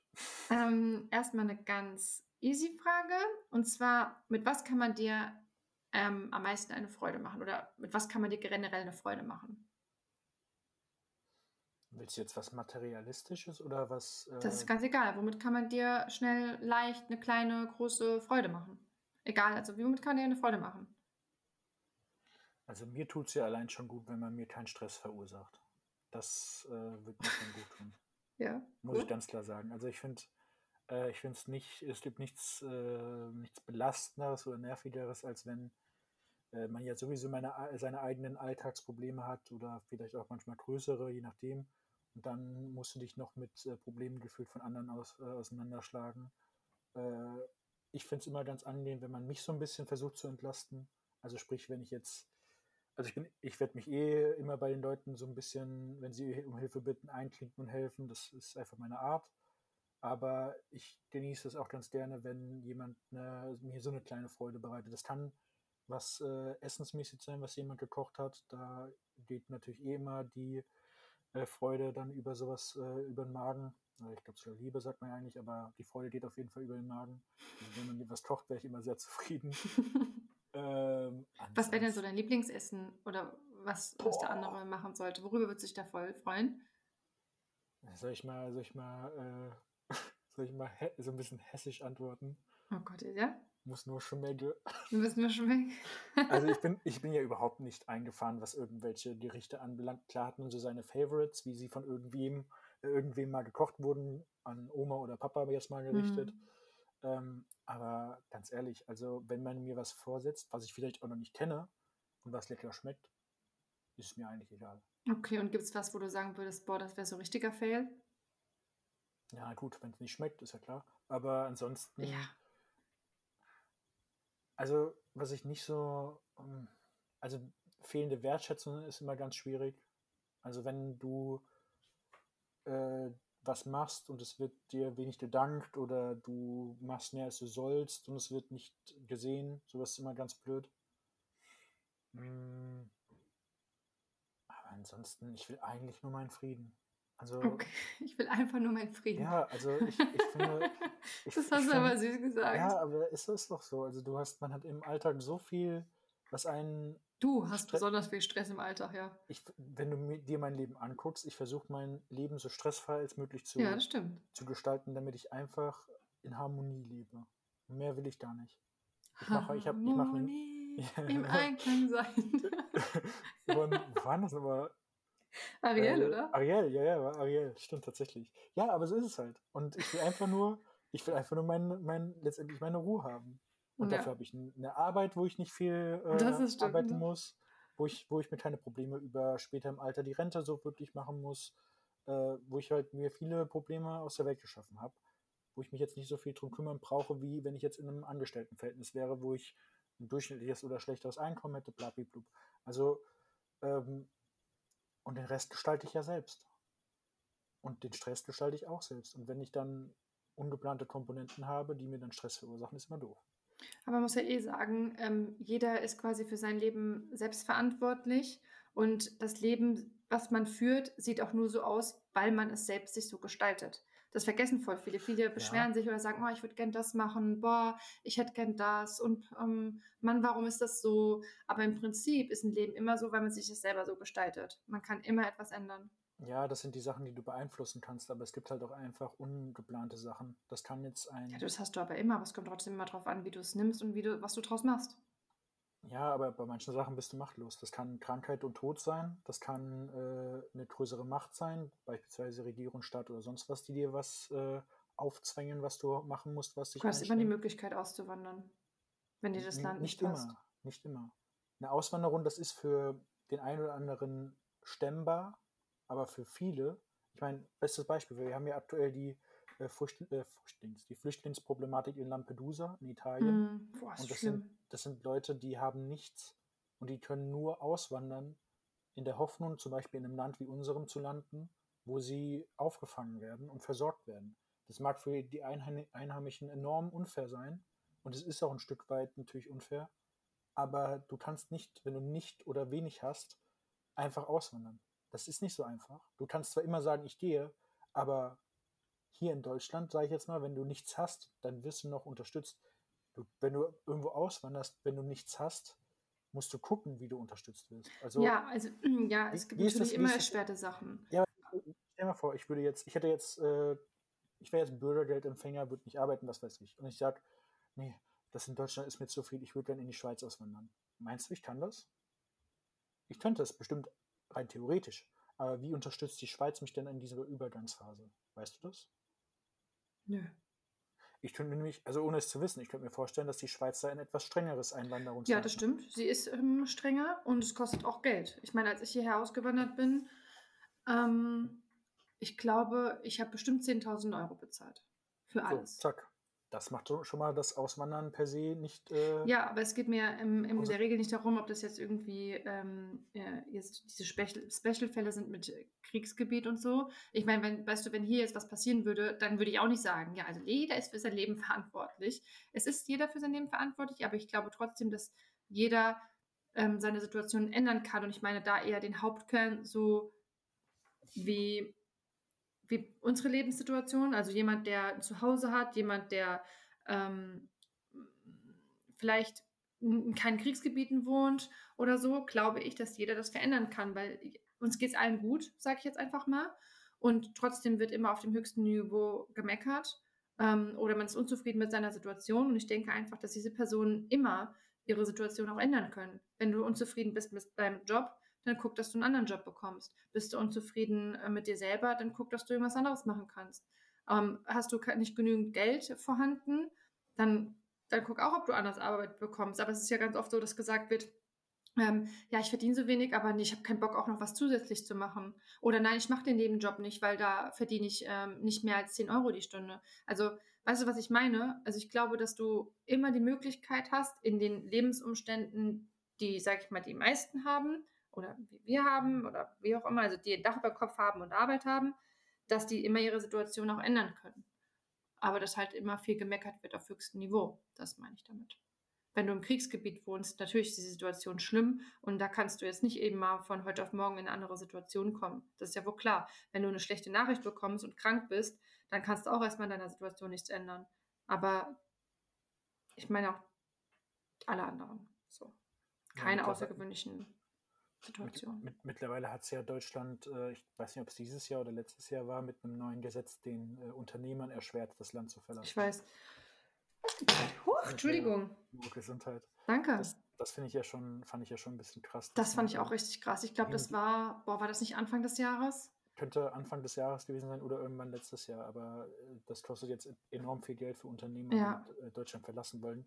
Ähm, erstmal eine ganz easy Frage. Und zwar, mit was kann man dir ähm, am meisten eine Freude machen? Oder mit was kann man dir generell eine Freude machen? Willst du jetzt was Materialistisches oder was? Das ist Äh, ganz egal. Womit kann man dir schnell, leicht eine kleine, große Freude machen? Egal, also womit kann man dir eine Freude machen? Also mir tut es ja allein schon gut, wenn man mir keinen Stress verursacht. Das äh, wird mir schon gut tun. Ja, Muss ich gut. ganz klar sagen. Also ich finde, äh, ich finde es nicht, es gibt nichts, äh, nichts Belastenderes oder Nervigeres, als wenn äh, man ja sowieso meine, seine eigenen Alltagsprobleme hat oder vielleicht auch manchmal größere, je nachdem. Und dann musst du dich noch mit äh, Problemen gefühlt von anderen aus, äh, auseinanderschlagen. Ich finde es immer ganz angenehm, wenn man mich so ein bisschen versucht zu entlasten. Also sprich, wenn ich jetzt, also ich bin, ich werde mich eh immer bei den Leuten so ein bisschen, wenn sie um Hilfe bitten, einklinken und helfen. Das ist einfach meine Art. Aber ich genieße es auch ganz gerne, wenn jemand ne, mir so eine kleine Freude bereitet. Das kann was äh, essensmäßig sein, was jemand gekocht hat. Da geht natürlich eh immer die äh, Freude dann über sowas, äh, über den Magen. Äh, Ich glaube, sogar Liebe sagt man ja eigentlich, aber die Freude geht auf jeden Fall über den Magen. Also wenn man was kocht, wäre ich immer sehr zufrieden. Ähm, Was wäre denn so dein Lieblingsessen oder was, was der andere machen sollte? Worüber wird sich der voll freuen? Soll ich mal, soll ich mal, äh, soll ich mal so ein bisschen hessisch antworten? Oh Gott, ja? Muss nur schmecken. Mir schon weg. Also ich bin, ich bin ja überhaupt nicht eingefahren, was irgendwelche Gerichte anbelangt. Klar hat man so seine Favorites, wie sie von irgendwem, irgendwem mal gekocht wurden, an Oma oder Papa jetzt mal gerichtet. Mhm. Ähm, aber ganz ehrlich, also wenn man mir was vorsetzt, was ich vielleicht auch noch nicht kenne und was lecker schmeckt, ist es mir eigentlich egal. Okay, und gibt es was, wo du sagen würdest, boah, das wäre so richtiger Fail? Ja gut, wenn es nicht schmeckt, ist ja klar. Aber ansonsten, Ja. also was ich nicht so, ähm, also fehlende Wertschätzung ist immer ganz schwierig. Also wenn du was machst und es wird dir wenig gedankt oder du machst mehr als du sollst und es wird nicht gesehen. Sowas ist immer ganz blöd. Mm. Aber ansonsten, ich will eigentlich nur meinen Frieden. Also, okay, ich will einfach nur meinen Frieden. Ja, also ich, ich finde. Ich, das hast du aber süß gesagt. Ja, aber ist es doch so. Also du hast, man hat im Alltag so viel, was einen. Du hast besonders viel Stress im Alltag, ja. Ich, wenn du dir mein Leben anguckst, ich versuche mein Leben so stressfrei als möglich zu, ja, zu gestalten, damit ich einfach in Harmonie lebe. Mehr will ich gar nicht. Ich mache, ich habe, ich mache im Einklang sein. Wann das aber? Ariel, äh, oder? Ariel, ja, ja, war Ariel, stimmt tatsächlich. Ja, aber so ist es halt. Und ich will einfach nur, ich will einfach nur mein, mein, letztendlich meine Ruhe haben. Und ja. dafür habe ich eine Arbeit, wo ich nicht viel äh, stimmt, arbeiten ne? muss, wo ich, wo ich mir keine Probleme über später im Alter die Rente so wirklich machen muss, äh, wo ich halt mir viele Probleme aus der Welt geschaffen habe, wo ich mich jetzt nicht so viel drum kümmern brauche, wie wenn ich jetzt in einem Angestelltenverhältnis wäre, wo ich ein durchschnittliches oder schlechteres Einkommen hätte, blablablub. Also, ähm, und den Rest gestalte ich ja selbst. Und den Stress gestalte ich auch selbst. Und wenn ich dann ungeplante Komponenten habe, die mir dann Stress verursachen, ist immer doof. Aber man muss ja eh sagen, ähm, jeder ist quasi für sein Leben selbst verantwortlich und das Leben, was man führt, sieht auch nur so aus, weil man es selbst sich so gestaltet. Das vergessen voll viele. Viele beschweren ja. sich oder sagen, oh, ich würde gern das machen, boah, ich hätte gern das und ähm, Mann, warum ist das so? Aber im Prinzip ist ein Leben immer so, weil man sich es selber so gestaltet. Man kann immer etwas ändern. Ja, das sind die Sachen, die du beeinflussen kannst, aber es gibt halt auch einfach ungeplante Sachen. Das kann jetzt ein. Ja, das hast du aber immer, aber es kommt trotzdem immer darauf an, wie du es nimmst und wie du, was du draus machst. Ja, aber bei manchen Sachen bist du machtlos. Das kann Krankheit und Tod sein, das kann äh, eine größere Macht sein, beispielsweise Regierung, Staat oder sonst was, die dir was äh, aufzwängen, was du machen musst, was dich. Du hast immer die Möglichkeit auszuwandern, wenn dir das Land nicht, nicht passt. immer, nicht immer. Eine Auswanderung, das ist für den einen oder anderen stemmbar, aber für viele, ich meine, bestes Beispiel, wir haben ja aktuell die äh, Flüchtling, äh, Flüchtlings, die Flüchtlingsproblematik in Lampedusa in Italien. Mm, boah, und das sind, das sind Leute, die haben nichts und die können nur auswandern in der Hoffnung, zum Beispiel in einem Land wie unserem zu landen, wo sie aufgefangen werden und versorgt werden. Das mag für die Einheimischen enorm unfair sein und es ist auch ein Stück weit natürlich unfair, aber du kannst nicht, wenn du nicht oder wenig hast, einfach auswandern. Das ist nicht so einfach. Du kannst zwar immer sagen, ich gehe, aber hier in Deutschland, sage ich jetzt mal, wenn du nichts hast, dann wirst du noch unterstützt. Du, wenn du irgendwo auswanderst, wenn du nichts hast, musst du gucken, wie du unterstützt wirst. Also, ja, also ja, es gibt natürlich das, immer erschwerte Sachen. Ja, stell mal vor, ich würde jetzt, ich hätte jetzt, äh, ich wäre jetzt Bürgergeldempfänger, würde nicht arbeiten, was weiß ich. Und ich sage, nee, das in Deutschland ist mir zu viel, ich würde dann in die Schweiz auswandern. Meinst du, ich kann das? Ich könnte das bestimmt rein theoretisch. Aber wie unterstützt die Schweiz mich denn in dieser Übergangsphase? Weißt du das? Nö. Ich könnte mir nämlich, also ohne es zu wissen, ich könnte mir vorstellen, dass die Schweiz da ein etwas strengeres Einwanderungsrecht Ja, das stimmt. Sie ist ähm, strenger und es kostet auch Geld. Ich meine, als ich hierher ausgewandert bin, ähm, ich glaube, ich habe bestimmt 10.000 Euro bezahlt. Für alles. So, zack das macht schon mal das Auswandern per se nicht. Äh, ja, aber es geht mir im, in der Regel nicht darum, ob das jetzt irgendwie ähm, ja, jetzt diese Special-Fälle sind mit Kriegsgebiet und so. Ich meine, wenn, weißt du, wenn hier jetzt was passieren würde, dann würde ich auch nicht sagen, ja, also jeder ist für sein Leben verantwortlich. Es ist jeder für sein Leben verantwortlich, aber ich glaube trotzdem, dass jeder ähm, seine Situation ändern kann. Und ich meine da eher den Hauptkern so wie wie unsere Lebenssituation, also jemand, der zu Hause hat, jemand, der ähm, vielleicht in keinen Kriegsgebieten wohnt oder so, glaube ich, dass jeder das verändern kann, weil uns geht es allen gut, sage ich jetzt einfach mal. Und trotzdem wird immer auf dem höchsten Niveau gemeckert ähm, oder man ist unzufrieden mit seiner Situation. Und ich denke einfach, dass diese Personen immer ihre Situation auch ändern können. Wenn du unzufrieden bist mit deinem Job, dann guck, dass du einen anderen Job bekommst. Bist du unzufrieden äh, mit dir selber, dann guck, dass du irgendwas anderes machen kannst. Ähm, hast du nicht genügend Geld vorhanden, dann, dann guck auch, ob du anders Arbeit bekommst. Aber es ist ja ganz oft so, dass gesagt wird, ähm, ja, ich verdiene so wenig, aber nee, ich habe keinen Bock, auch noch was zusätzlich zu machen. Oder nein, ich mache den Nebenjob nicht, weil da verdiene ich ähm, nicht mehr als 10 Euro die Stunde. Also, weißt du, was ich meine? Also, ich glaube, dass du immer die Möglichkeit hast, in den Lebensumständen, die, sag ich mal, die meisten haben, oder wie wir haben oder wie auch immer, also die ein Dach über Kopf haben und Arbeit haben, dass die immer ihre Situation auch ändern können. Aber dass halt immer viel gemeckert wird auf höchstem Niveau. Das meine ich damit. Wenn du im Kriegsgebiet wohnst, natürlich ist die Situation schlimm und da kannst du jetzt nicht eben mal von heute auf morgen in eine andere Situation kommen. Das ist ja wohl klar. Wenn du eine schlechte Nachricht bekommst und krank bist, dann kannst du auch erstmal in deiner Situation nichts ändern. Aber ich meine auch alle anderen. So. Keine ja, außergewöhnlichen Situationen. Mit, mit, mittlerweile hat es ja Deutschland, äh, ich weiß nicht, ob es dieses Jahr oder letztes Jahr war, mit einem neuen Gesetz den äh, Unternehmern erschwert, das Land zu verlassen. Ich weiß. Huch, Entschuldigung. Gesundheit. Danke. Das, das finde ich ja schon, fand ich ja schon ein bisschen krass. Das fand ich auch richtig krass. Ich glaube, das war, boah, war das nicht Anfang des Jahres? Könnte Anfang des Jahres gewesen sein oder irgendwann letztes Jahr, aber äh, das kostet jetzt enorm viel Geld für Unternehmen, ja. die Deutschland verlassen wollen.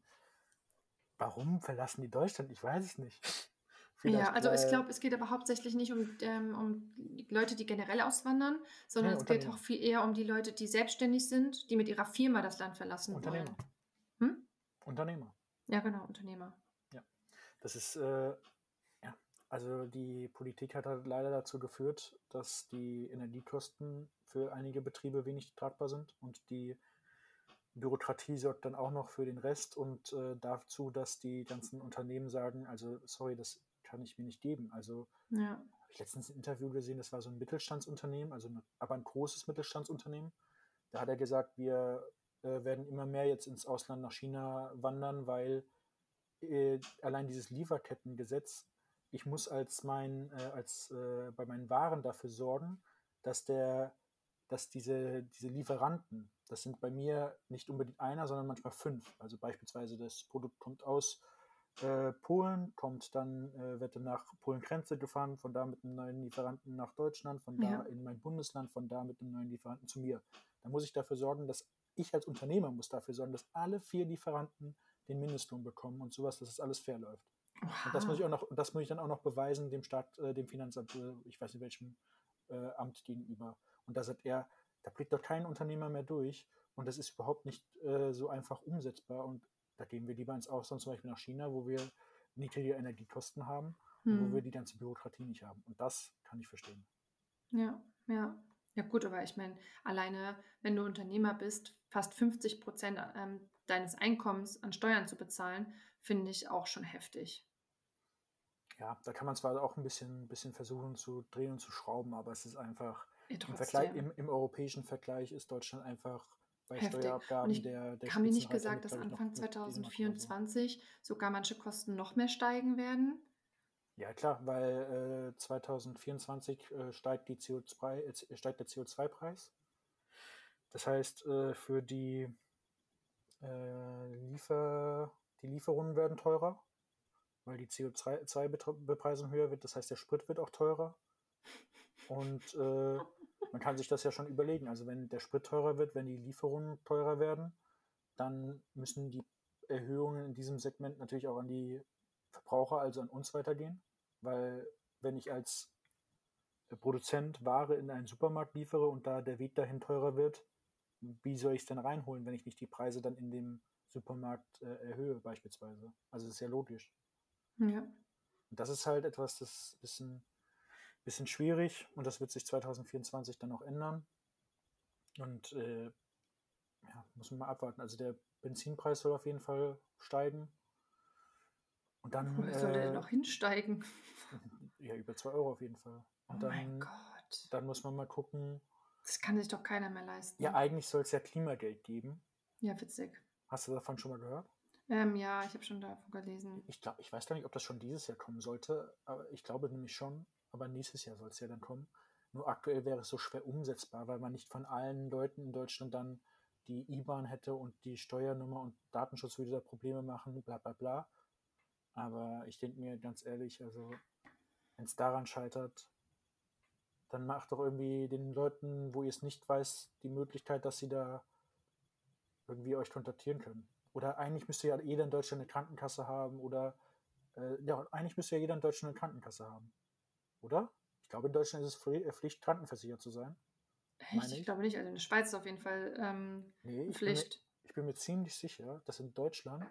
Warum verlassen die Deutschland? Ich weiß es nicht. Vielleicht, ja, also ich glaube, es geht aber hauptsächlich nicht um, ähm, um Leute, die generell auswandern, sondern ja, es geht auch viel eher um die Leute, die selbstständig sind, die mit ihrer Firma das Land verlassen Unternehmer. wollen. Hm? Unternehmer. Ja, genau, Unternehmer. Ja, das ist, äh, ja, also die Politik hat halt leider dazu geführt, dass die Energiekosten für einige Betriebe wenig tragbar sind und die Bürokratie sorgt dann auch noch für den Rest und äh, dazu, dass die ganzen Unternehmen sagen, also sorry, das kann ich mir nicht geben. Also ja. habe ich letztens ein Interview gesehen, das war so ein Mittelstandsunternehmen, also eine, aber ein großes Mittelstandsunternehmen. Da hat er gesagt, wir äh, werden immer mehr jetzt ins Ausland nach China wandern, weil äh, allein dieses Lieferkettengesetz, ich muss als mein, äh, als äh, bei meinen Waren dafür sorgen, dass der, dass diese, diese Lieferanten, das sind bei mir nicht unbedingt einer, sondern manchmal fünf. Also beispielsweise das Produkt kommt aus äh, Polen, kommt dann, äh, wird dann nach Polen-Grenze gefahren, von da mit einem neuen Lieferanten nach Deutschland, von da Ja. in mein Bundesland, von da mit einem neuen Lieferanten zu mir. Da muss ich dafür sorgen, dass ich als Unternehmer muss dafür sorgen, dass alle vier Lieferanten den Mindestlohn bekommen und sowas, dass es alles fair läuft. Und das muss ich auch noch, das muss ich dann auch noch beweisen dem Staat, äh, dem Finanzamt, äh, ich weiß nicht welchem äh, Amt gegenüber. Und da sagt er, da blickt doch kein Unternehmer mehr durch und das ist überhaupt nicht äh, so einfach umsetzbar. Und da gehen wir lieber ins Ausland, zum Beispiel nach China, wo wir niedrige Energiekosten haben hm. und wo wir die ganze Bürokratie nicht haben. Und das kann ich verstehen. Ja, ja. Ja gut, aber ich meine, alleine, wenn du Unternehmer bist, fast 50 Prozent ähm, deines Einkommens an Steuern zu bezahlen, finde ich auch schon heftig. Ja, da kann man zwar auch ein bisschen, bisschen versuchen zu drehen und zu schrauben, aber es ist einfach, ja, im, Vergleich, im, im europäischen Vergleich ist Deutschland einfach bei Heftig. Steuerabgaben ich, der, der Haben die nicht gesagt, dass Anfang 2024 sogar manche Kosten noch mehr steigen werden? Ja, klar, weil äh, 2024 äh, steigt, die CO2, äh, steigt der CO2-Preis. Das heißt, äh, für die, äh, Liefer, die Lieferungen werden teurer, weil die CO2-Bepreisung höher wird. Das heißt, der Sprit wird auch teurer. Und äh, man kann sich das ja schon überlegen. Also wenn der Sprit teurer wird, wenn die Lieferungen teurer werden, dann müssen die Erhöhungen in diesem Segment natürlich auch an die Verbraucher, also an uns weitergehen. Weil wenn ich als Produzent Ware in einen Supermarkt liefere und da der Weg dahin teurer wird, wie soll ich es denn reinholen, wenn ich nicht die Preise dann in dem Supermarkt äh, erhöhe beispielsweise? Also das ist ja logisch. Ja. Und das ist halt etwas, das ein bisschen bisschen schwierig und das wird sich 2024 dann auch ändern. Und äh, ja, muss man mal abwarten. Also der Benzinpreis soll auf jeden Fall steigen. Und dann. Wo soll der denn noch hinsteigen? Ja, über 2 Euro auf jeden Fall. Und oh dann, mein Gott. Dann muss man mal gucken. Das kann sich doch keiner mehr leisten. Ja, eigentlich soll es ja Klimageld geben. Ja, witzig. Hast du davon schon mal gehört? Ähm, ja, ich habe schon davon gelesen. Ich, glaub, ich weiß gar nicht, ob das schon dieses Jahr kommen sollte, aber ich glaube nämlich schon aber nächstes Jahr soll es ja dann kommen. Nur aktuell wäre es so schwer umsetzbar, weil man nicht von allen Leuten in Deutschland dann die IBAN hätte und die Steuernummer und Datenschutz würde da Probleme machen, bla bla bla. Aber ich denke mir ganz ehrlich, also wenn es daran scheitert, dann macht doch irgendwie den Leuten, wo ihr es nicht weiß, die Möglichkeit, dass sie da irgendwie euch kontaktieren können. Oder eigentlich müsste ja jeder in Deutschland eine Krankenkasse haben oder äh, ja, eigentlich müsste ja jeder in Deutschland eine Krankenkasse haben. Oder? Ich glaube, in Deutschland ist es äh, Pflicht, krankenversichert zu sein. Echt? Ich. ich. glaube nicht. Also in der Schweiz ist auf jeden Fall ähm, nee, ich Pflicht. Bin mir, ich bin mir ziemlich sicher, dass in Deutschland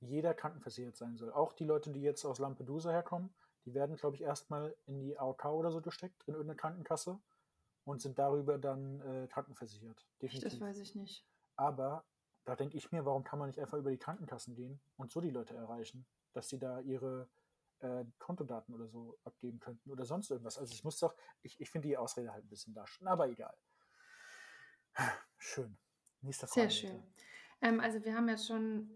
jeder krankenversichert sein soll. Auch die Leute, die jetzt aus Lampedusa herkommen, die werden, glaube ich, erstmal in die AOK oder so gesteckt, in irgendeine Krankenkasse. und sind darüber dann äh, krankenversichert. Definitiv. Das weiß ich nicht. Aber da denke ich mir, warum kann man nicht einfach über die Krankenkassen gehen und so die Leute erreichen, dass sie da ihre äh, Kontodaten oder so abgeben könnten oder sonst irgendwas. Also ich muss doch, ich, ich finde die Ausrede halt ein bisschen da schon, aber egal. Schön. Nächste Frage. Sehr schön. Ähm, also wir haben jetzt schon,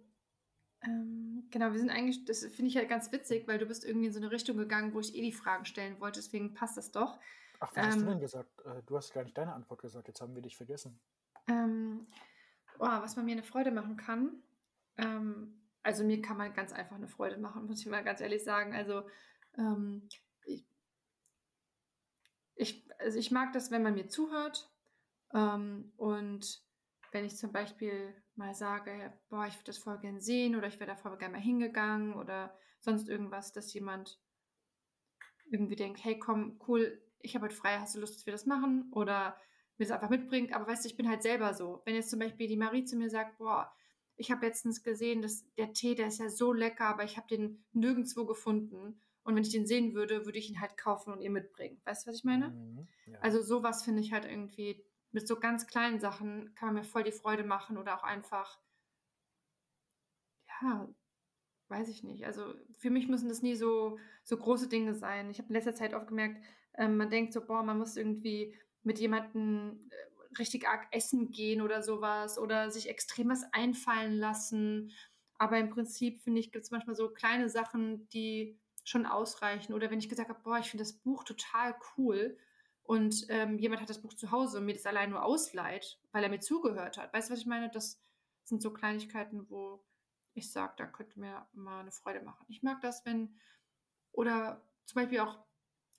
ähm, genau, wir sind eigentlich, das finde ich halt ganz witzig, weil du bist irgendwie in so eine Richtung gegangen, wo ich eh die Fragen stellen wollte, deswegen passt das doch. Ach, was ähm, hast du ähm, denn gesagt? Äh, du hast gar nicht deine Antwort gesagt, jetzt haben wir dich vergessen. Ähm, oh, was man mir eine Freude machen kann. Ähm, also mir kann man ganz einfach eine Freude machen, muss ich mal ganz ehrlich sagen. Also ähm, ich, ich, also ich mag das, wenn man mir zuhört ähm, und wenn ich zum Beispiel mal sage, boah, ich würde das voll gern sehen oder ich wäre da voll gerne mal hingegangen oder sonst irgendwas, dass jemand irgendwie denkt, hey komm, cool, ich habe heute frei, hast du Lust, dass wir das machen? Oder mir das einfach mitbringt. Aber weißt du, ich bin halt selber so. Wenn jetzt zum Beispiel die Marie zu mir sagt, boah, ich habe letztens gesehen, dass der Tee, der ist ja so lecker, aber ich habe den nirgendwo gefunden. Und wenn ich den sehen würde, würde ich ihn halt kaufen und ihr mitbringen. Weißt du, was ich meine? Mhm, ja. Also sowas finde ich halt irgendwie, mit so ganz kleinen Sachen kann man mir voll die Freude machen oder auch einfach, ja, weiß ich nicht. Also für mich müssen das nie so, so große Dinge sein. Ich habe in letzter Zeit oft gemerkt, ähm, man denkt so, boah, man muss irgendwie mit jemandem äh, richtig arg essen gehen oder sowas oder sich extrem was einfallen lassen. Aber im Prinzip finde ich, gibt es manchmal so kleine Sachen, die schon ausreichen. Oder wenn ich gesagt habe, boah, ich finde das Buch total cool und ähm, jemand hat das Buch zu Hause und mir das allein nur ausleiht, weil er mir zugehört hat. Weißt du, was ich meine? Das sind so Kleinigkeiten, wo ich sage, da könnte mir mal eine Freude machen. Ich mag das, wenn, oder zum Beispiel auch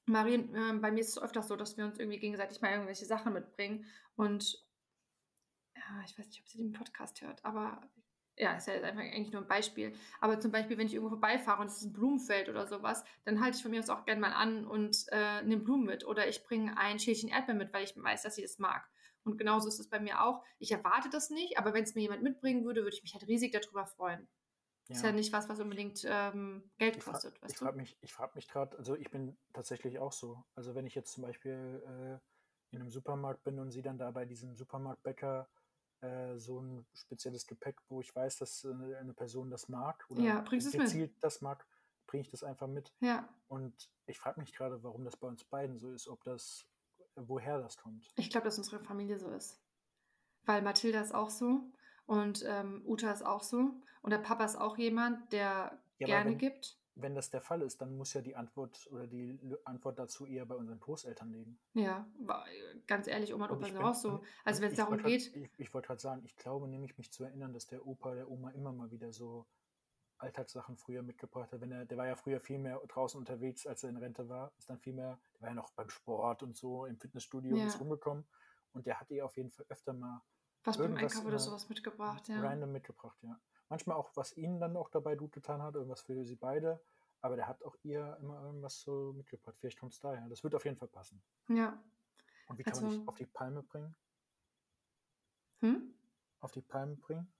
Marien, äh, bei mir ist es öfter so, dass wir uns irgendwie gegenseitig mal irgendwelche Sachen mitbringen. Und ja, ich weiß nicht, ob sie den Podcast hört, aber ja, ist ja einfach eigentlich nur ein Beispiel. Aber zum Beispiel, wenn ich irgendwo vorbeifahre und es ist ein Blumenfeld oder sowas, dann halte ich von mir aus auch gerne mal an und äh, nehme Blumen mit. Oder ich bringe ein Schälchen Erdbeeren mit, weil ich weiß, dass sie das mag. Und genauso ist es bei mir auch. Ich erwarte das nicht, aber wenn es mir jemand mitbringen würde, würde ich mich halt riesig darüber freuen. Ja. Ist ja nicht was, was unbedingt ähm, Geld ich kostet. ich frage mich, ich frag mich gerade, also ich bin tatsächlich auch so. Also wenn ich jetzt zum Beispiel äh, in einem Supermarkt bin und sie dann da bei diesem Supermarktbäcker äh, so ein spezielles Gepäck, wo ich weiß, dass äh, eine Person das mag oder ja, gezielt das mag, bringe ich das einfach mit. Ja. Und ich frage mich gerade, warum das bei uns beiden so ist, ob das, woher das kommt. Ich glaube, dass unsere Familie so ist. Weil Mathilda ist auch so und ähm, Uta ist auch so. Und der Papa ist auch jemand, der ja, gerne wenn, gibt. Wenn das der Fall ist, dann muss ja die Antwort oder die Antwort dazu eher bei unseren Großeltern liegen. Ja, ganz ehrlich, Oma und Opa sind auch so. Also wenn es darum geht. Grad, ich, ich wollte gerade sagen, ich glaube nämlich mich zu erinnern, dass der Opa der Oma immer mal wieder so Alltagssachen früher mitgebracht hat. Wenn er, der war ja früher viel mehr draußen unterwegs, als er in Rente war. Ist dann viel mehr, der war ja noch beim Sport und so im Fitnessstudio ja. ist rumgekommen. Und der hat ihr auf jeden Fall öfter mal was beim Einkauf oder sowas mitgebracht, ja. Random mitgebracht, ja. Manchmal auch, was ihnen dann auch dabei gut getan hat, irgendwas für sie beide. Aber der hat auch ihr immer irgendwas so mitgebracht. Vielleicht kommt es daher. Das wird auf jeden Fall passen. Ja. Und wie kann also, man dich auf die Palme bringen? Hm? Auf die Palme bringen?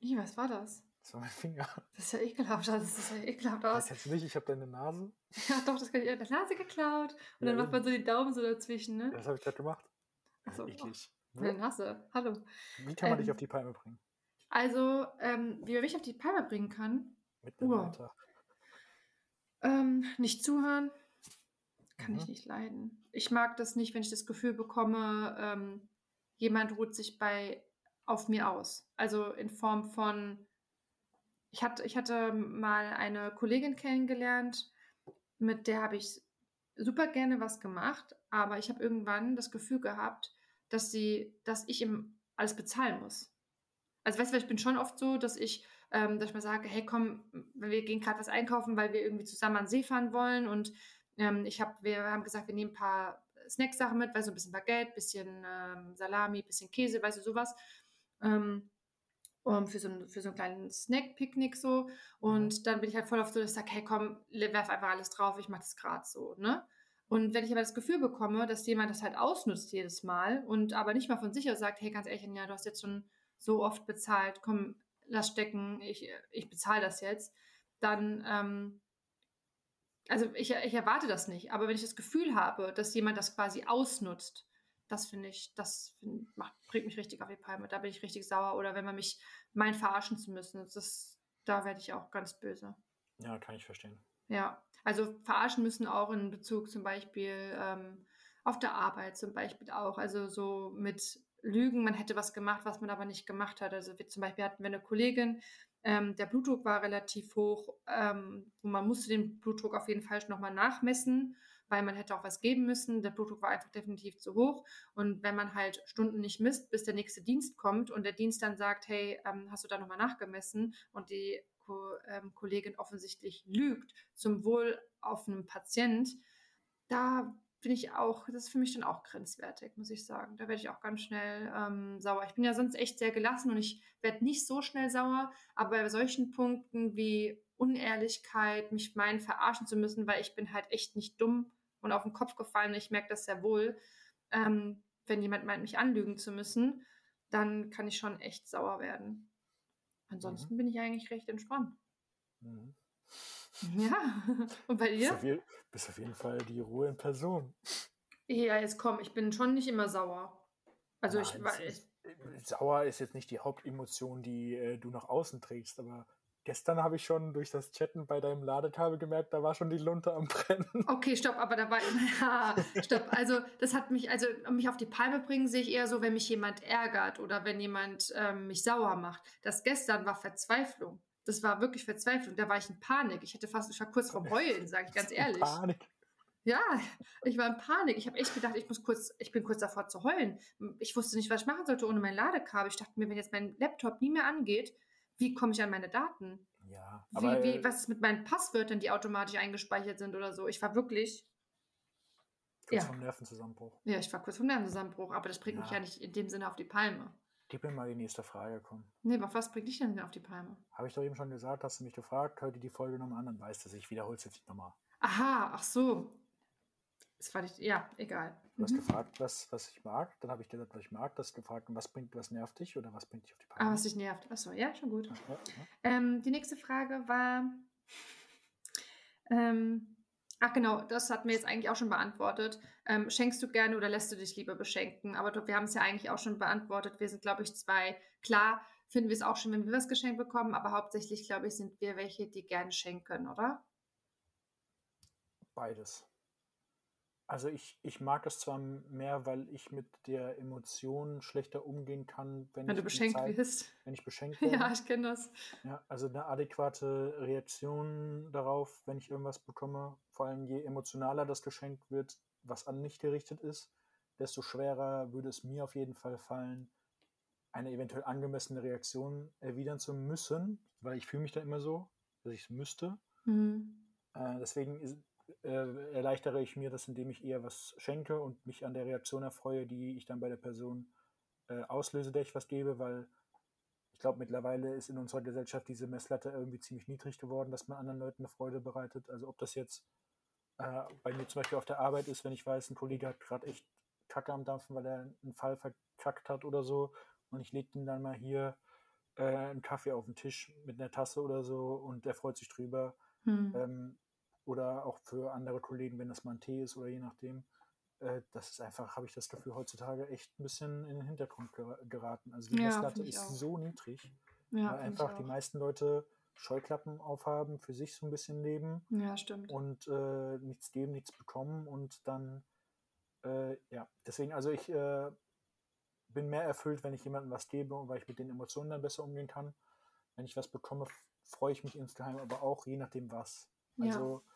Wie, was war das? Das war mein Finger. Das ist ja ekelhaft, das ist ja ekelhaft aus. Das jetzt nicht, ich habe deine Nase. Ja, doch, das kann ich. Deine Nase geklaut. Und ja, dann macht man so die Daumen so dazwischen, ne? Das habe ich gerade gemacht. Achso. Eklig. Meine Nase. Hallo. Wie kann man ähm, dich auf die Palme bringen? Also, ähm, wie man mich auf die Palme bringen kann. Mit dem uh. Ähm, nicht zuhören. Kann mhm. ich nicht leiden. Ich mag das nicht, wenn ich das Gefühl bekomme, ähm, jemand ruht sich bei auf mir aus. Also in Form von, ich hatte, ich hatte mal eine Kollegin kennengelernt, mit der habe ich super gerne was gemacht, aber ich habe irgendwann das Gefühl gehabt, dass sie, dass ich ihm alles bezahlen muss. Also weißt du, ich bin schon oft so, dass ich, ähm, dass ich mal sage, hey komm, wir gehen gerade was einkaufen, weil wir irgendwie zusammen an den See fahren wollen und ähm, ich habe, wir haben gesagt, wir nehmen ein paar Snacksachen mit, weil so ein bisschen Baguette, bisschen ähm, Salami, bisschen Käse, weißt du, sowas. Ähm, um, für, so ein, für so einen kleinen Snack-Picknick so. Und mhm. dann bin ich halt voll auf so, dass ich sage, hey komm, werf einfach alles drauf, ich mache das gerade so, ne? Und wenn ich aber das Gefühl bekomme, dass jemand das halt ausnutzt jedes Mal und aber nicht mal von sich aus sagt, hey, ganz ehrlich, ja, du hast jetzt schon so oft bezahlt, komm, lass stecken, ich, ich bezahle das jetzt, dann, ähm, also ich, ich erwarte das nicht, aber wenn ich das Gefühl habe, dass jemand das quasi ausnutzt, das finde ich, das find, macht, bringt mich richtig auf die Palme. Da bin ich richtig sauer. Oder wenn man mich meint, verarschen zu müssen, das, da werde ich auch ganz böse. Ja, kann ich verstehen. Ja, also verarschen müssen auch in Bezug zum Beispiel ähm, auf der Arbeit zum Beispiel auch. Also so mit Lügen, man hätte was gemacht, was man aber nicht gemacht hat. Also wir, zum Beispiel hatten wir eine Kollegin, ähm, der Blutdruck war relativ hoch ähm, und man musste den Blutdruck auf jeden Fall nochmal nachmessen, weil man hätte auch was geben müssen. Der Blutdruck war einfach definitiv zu hoch. Und wenn man halt Stunden nicht misst, bis der nächste Dienst kommt und der Dienst dann sagt, hey, ähm, hast du da nochmal nachgemessen? Und die Ko ähm, Kollegin offensichtlich lügt zum Wohl auf einem Patient, da bin ich auch, das ist für mich dann auch grenzwertig, muss ich sagen. Da werde ich auch ganz schnell ähm, sauer. Ich bin ja sonst echt sehr gelassen und ich werde nicht so schnell sauer, aber bei solchen Punkten wie Unehrlichkeit, mich meinen, verarschen zu müssen, weil ich bin halt echt nicht dumm und auf den Kopf gefallen. Ich merke das sehr wohl. Ähm, wenn jemand meint, mich anlügen zu müssen, dann kann ich schon echt sauer werden. Ansonsten mhm. bin ich eigentlich recht entspannt. Mhm. Ja, und bei dir? Bist auf, je, bist auf jeden Fall die Ruhe in Person. Ja, jetzt komm, ich bin schon nicht immer sauer. Also Nein, ich weiß. Sauer ist jetzt nicht die Hauptemotion, die äh, du nach außen trägst, aber gestern habe ich schon durch das Chatten bei deinem Ladekabel gemerkt, da war schon die Lunte am Brennen. Okay, stopp, aber da war, ja, stopp. Also das hat mich, also um mich auf die Palme bringen, sehe ich eher so, wenn mich jemand ärgert oder wenn jemand ähm, mich sauer macht. Das gestern war Verzweiflung das war wirklich Verzweiflung. Da war ich in Panik. Ich hätte fast, ich war kurz vorm Heulen, sage ich ganz ehrlich. Panik. Ja, ich war in Panik. Ich habe echt gedacht, ich muss kurz, ich bin kurz davor zu heulen. Ich wusste nicht, was ich machen sollte ohne mein Ladekabel. Ich dachte mir, wenn jetzt mein Laptop nie mehr angeht, wie komme ich an meine Daten? Ja. Aber, wie, wie, äh was ist mit meinen Passwörtern, die automatisch eingespeichert sind oder so? Ich war wirklich. Kurz ja. vom Nervenzusammenbruch. Ja, ich war kurz vom Nervenzusammenbruch, aber das bringt ja. mich ja nicht in dem Sinne auf die Palme. Gib mir mal die nächste Frage, komm. Nee, aber was bringt dich denn auf die Palme? Habe ich doch eben schon gesagt, hast du mich gefragt, hör dir die Folge nochmal an, dann weißt du es. Ich wiederhole es jetzt nicht nochmal. Aha, ach so. Das war nicht, ja, egal. Du hast mhm. gefragt, was, was ich mag. Dann habe ich dir gesagt, was ich mag. Du hast gefragt, was bringt, was nervt dich oder was bringt dich auf die Palme? Ah, was dich nervt. Achso, ja, schon gut. Ja. Ähm, die nächste Frage war, ähm, Ach genau, das hatten wir jetzt eigentlich auch schon beantwortet. Ähm, schenkst du gerne oder lässt du dich lieber beschenken? Aber wir haben es ja eigentlich auch schon beantwortet. Wir sind, glaube ich, zwei. Klar finden wir es auch schon, wenn wir was geschenkt bekommen, aber hauptsächlich, glaube ich, sind wir welche, die gerne schenken, oder? Beides. Also ich, ich mag es zwar mehr, weil ich mit der Emotion schlechter umgehen kann, wenn, wenn du beschenkt Zeit, wirst. Wenn ich beschenkt werde. ja, ich kenne das. Ja, also eine adäquate Reaktion darauf, wenn ich irgendwas bekomme. Vor allem je emotionaler das Geschenk wird, was an mich gerichtet ist, desto schwerer würde es mir auf jeden Fall fallen, eine eventuell angemessene Reaktion erwidern zu müssen, weil ich fühle mich da immer so, dass ich es müsste. Mhm. Äh, deswegen ist, äh, erleichtere ich mir das, indem ich eher was schenke und mich an der Reaktion erfreue, die ich dann bei der Person äh, auslöse, der ich was gebe, weil ich glaube, mittlerweile ist in unserer Gesellschaft diese Messlatte irgendwie ziemlich niedrig geworden, dass man anderen Leuten eine Freude bereitet. Also ob das jetzt äh, bei mir zum Beispiel auf der Arbeit ist, wenn ich weiß, ein Kollege hat gerade echt Kacke am Dampfen, weil er einen Fall verkackt hat oder so und ich lege ihm dann mal hier äh, einen Kaffee auf den Tisch mit einer Tasse oder so und der freut sich drüber. Hm. Ähm, oder auch für andere Kollegen, wenn das mal ein Tee ist oder je nachdem. Äh, das ist einfach, habe ich das Gefühl, heutzutage echt ein bisschen in den Hintergrund geraten. Also die ja, Messlatte ist auch. so niedrig, ja, weil einfach die meisten Leute Scheuklappen aufhaben, für sich so ein bisschen leben. Ja, stimmt. Und äh, nichts geben, nichts bekommen und dann, äh, ja, deswegen, also ich äh, bin mehr erfüllt, wenn ich jemandem was gebe und weil ich mit den Emotionen dann besser umgehen kann. Wenn ich was bekomme, freue ich mich insgeheim, aber auch je nachdem was. Also ja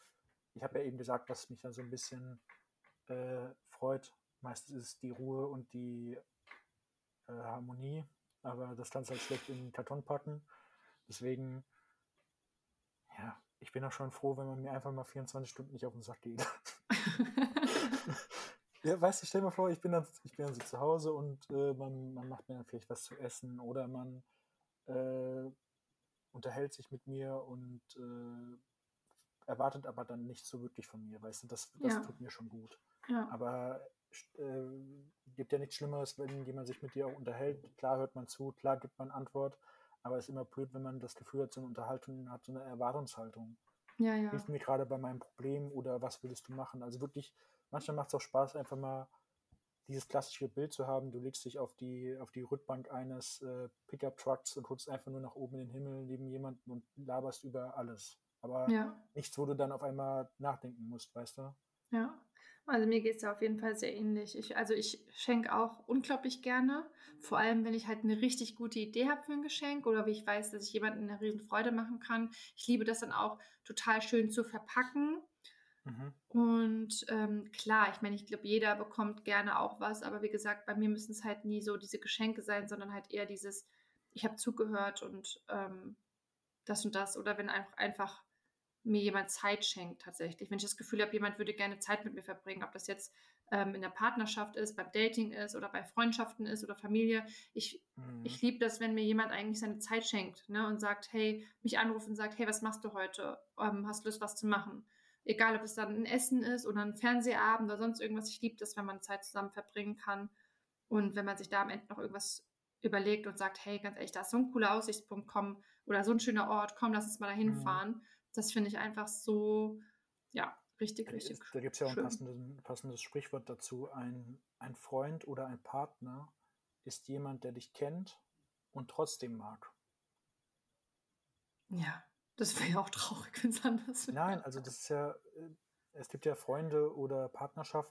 ich habe ja eben gesagt, was mich dann so ein bisschen äh, freut. Meistens ist es die Ruhe und die äh, Harmonie, aber das kannst du halt schlecht in den Karton packen. Deswegen, ja, ich bin auch schon froh, wenn man mir einfach mal 24 Stunden nicht auf den Sack geht. ja, weißt du, stell dir mal vor, ich bin dann, ich bin dann so zu Hause und äh, man, man macht mir dann vielleicht was zu essen oder man äh, unterhält sich mit mir und äh, erwartet aber dann nicht so wirklich von mir, weißt du, das, das ja. tut mir schon gut. Ja. Aber äh, gibt ja nichts Schlimmeres, wenn jemand sich mit dir auch unterhält. Klar hört man zu, klar gibt man Antwort, aber es ist immer blöd, wenn man das Gefühl hat, so eine Unterhaltung hat, so eine Erwartungshaltung. Ja, ja. hilf mir gerade bei meinem Problem oder was würdest du machen? Also wirklich, manchmal macht es auch Spaß, einfach mal dieses klassische Bild zu haben, du legst dich auf die, auf die Rückbank eines äh, Pickup-Trucks und guckst einfach nur nach oben in den Himmel neben jemanden und laberst über alles. Aber Ja, nichts, wo du dann auf einmal nachdenken musst, weißt du? ja. Also mir geht es ja auf jeden Fall sehr ähnlich. Ich, also ich schenke auch unglaublich gerne. Vor allem, wenn ich halt eine richtig gute Idee habe für ein Geschenk oder wie ich weiß, dass ich jemandem eine riesen Freude machen kann. Ich liebe das dann auch total schön zu verpacken. Mhm. Und ähm, klar, ich meine, ich glaube, jeder bekommt gerne auch was, aber wie gesagt, bei mir müssen es halt nie so diese Geschenke sein, sondern halt eher dieses, ich habe zugehört und ähm, das und das. Oder wenn einfach, einfach mir jemand Zeit schenkt tatsächlich. Wenn ich das Gefühl habe, jemand würde gerne Zeit mit mir verbringen, ob das jetzt ähm, in der Partnerschaft ist, beim Dating ist oder bei Freundschaften ist oder Familie. Ich, Mhm. ich liebe das, wenn mir jemand eigentlich seine Zeit schenkt ne, und sagt, hey, mich anruft und sagt, hey, was machst du heute? Ähm, hast Lust, was zu machen? Egal, ob es dann ein Essen ist oder ein Fernsehabend oder sonst irgendwas. Ich liebe das, wenn man Zeit zusammen verbringen kann. Und wenn man sich da am Ende noch irgendwas überlegt und sagt, hey, ganz ehrlich, da ist so ein cooler Aussichtspunkt, komm, oder so ein schöner Ort, komm, lass uns mal dahin Mhm. Das finde ich einfach so, ja, richtig, richtig ist- da gibt es ja auch ein passendes, passendes Sprichwort dazu. Ein, ein Freund oder ein Partner ist jemand, der dich kennt und trotzdem mag. Ja, das wäre ja auch traurig, wenn es anders wäre. Nein, also das ist ja, äh, es gibt ja Freunde oder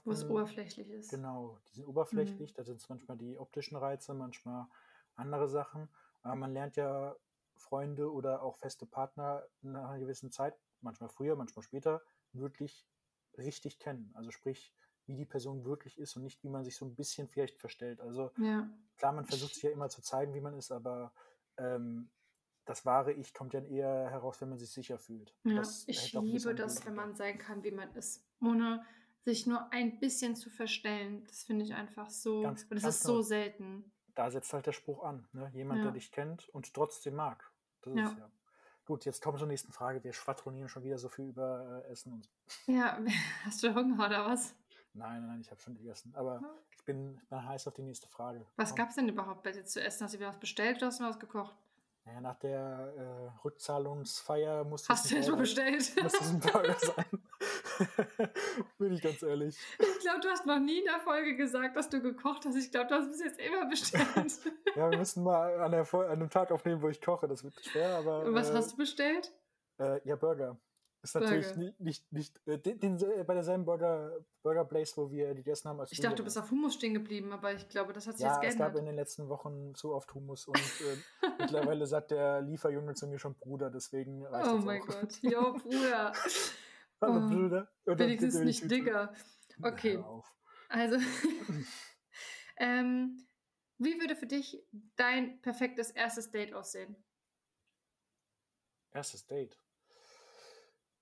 Wo es Partnerschaften, oberflächlich ist. genau, die sind Mhm. oberflächlich, da sind es manchmal die optischen Reize, manchmal andere Sachen, aber man lernt ja Freunde oder auch feste Partner nach einer gewissen Zeit, manchmal früher, manchmal später, wirklich richtig kennen. Also sprich, wie die Person wirklich ist und nicht, wie man sich so ein bisschen vielleicht verstellt. Also Ja, klar, man versucht sich ja immer zu zeigen, wie man ist, aber ähm, das wahre Ich kommt dann eher heraus, wenn man sich sicher fühlt. Ja. das Ich liebe das, wenn man sein kann, wie man ist, ohne sich nur ein bisschen zu verstellen. Das finde ich einfach so, Ganz, und es ganz ist genau. so selten. Da setzt halt der Spruch an. Ne? Jemand, der Ja, dich kennt und trotzdem mag. Das ist ja. ja. Gut, jetzt kommen wir zur nächsten Frage. Wir schwadronieren schon wieder so viel über äh, Essen und so. Ja, hast du Hunger oder was? Nein, nein, nein, ich habe schon gegessen. Aber ich bin, ich bin heiß auf die nächste Frage. Was gab es denn überhaupt bei dir zu essen? Hast du wieder was bestellt oder hast du was gekocht? Naja, nach der äh, Rückzahlungsfeier musste Hast du Burger, bestellt? musste es ein Burger sein. Bin ich ganz ehrlich. Ich glaube, du hast noch nie in der Folge gesagt, dass du gekocht hast. Ich glaube, du hast bis jetzt immer bestellt. Ja, wir müssen mal an, an einem Tag aufnehmen, wo ich koche. Das wird schwer, aber. Und was äh, hast du bestellt? Äh, ja, Burger. Ist natürlich Burger. nicht, nicht, nicht äh, den, den, äh, bei derselben Burger, Burger Place, wo wir gegessen haben, als Ich dachte, du bist auf Hummus stehen geblieben, aber ich glaube, das hat sich Ja, jetzt es gab geändert. in den letzten Wochen zu oft Hummus und äh, mittlerweile sagt der Lieferjunge zu mir schon Bruder, deswegen reicht Oh mein auch. Gott. Jo, Bruder. Hallo Oh, Bruder. Oder wenigstens bitte nicht. Digger. Okay, also, ähm, wie würde für dich dein perfektes erstes Date aussehen? Erstes Date.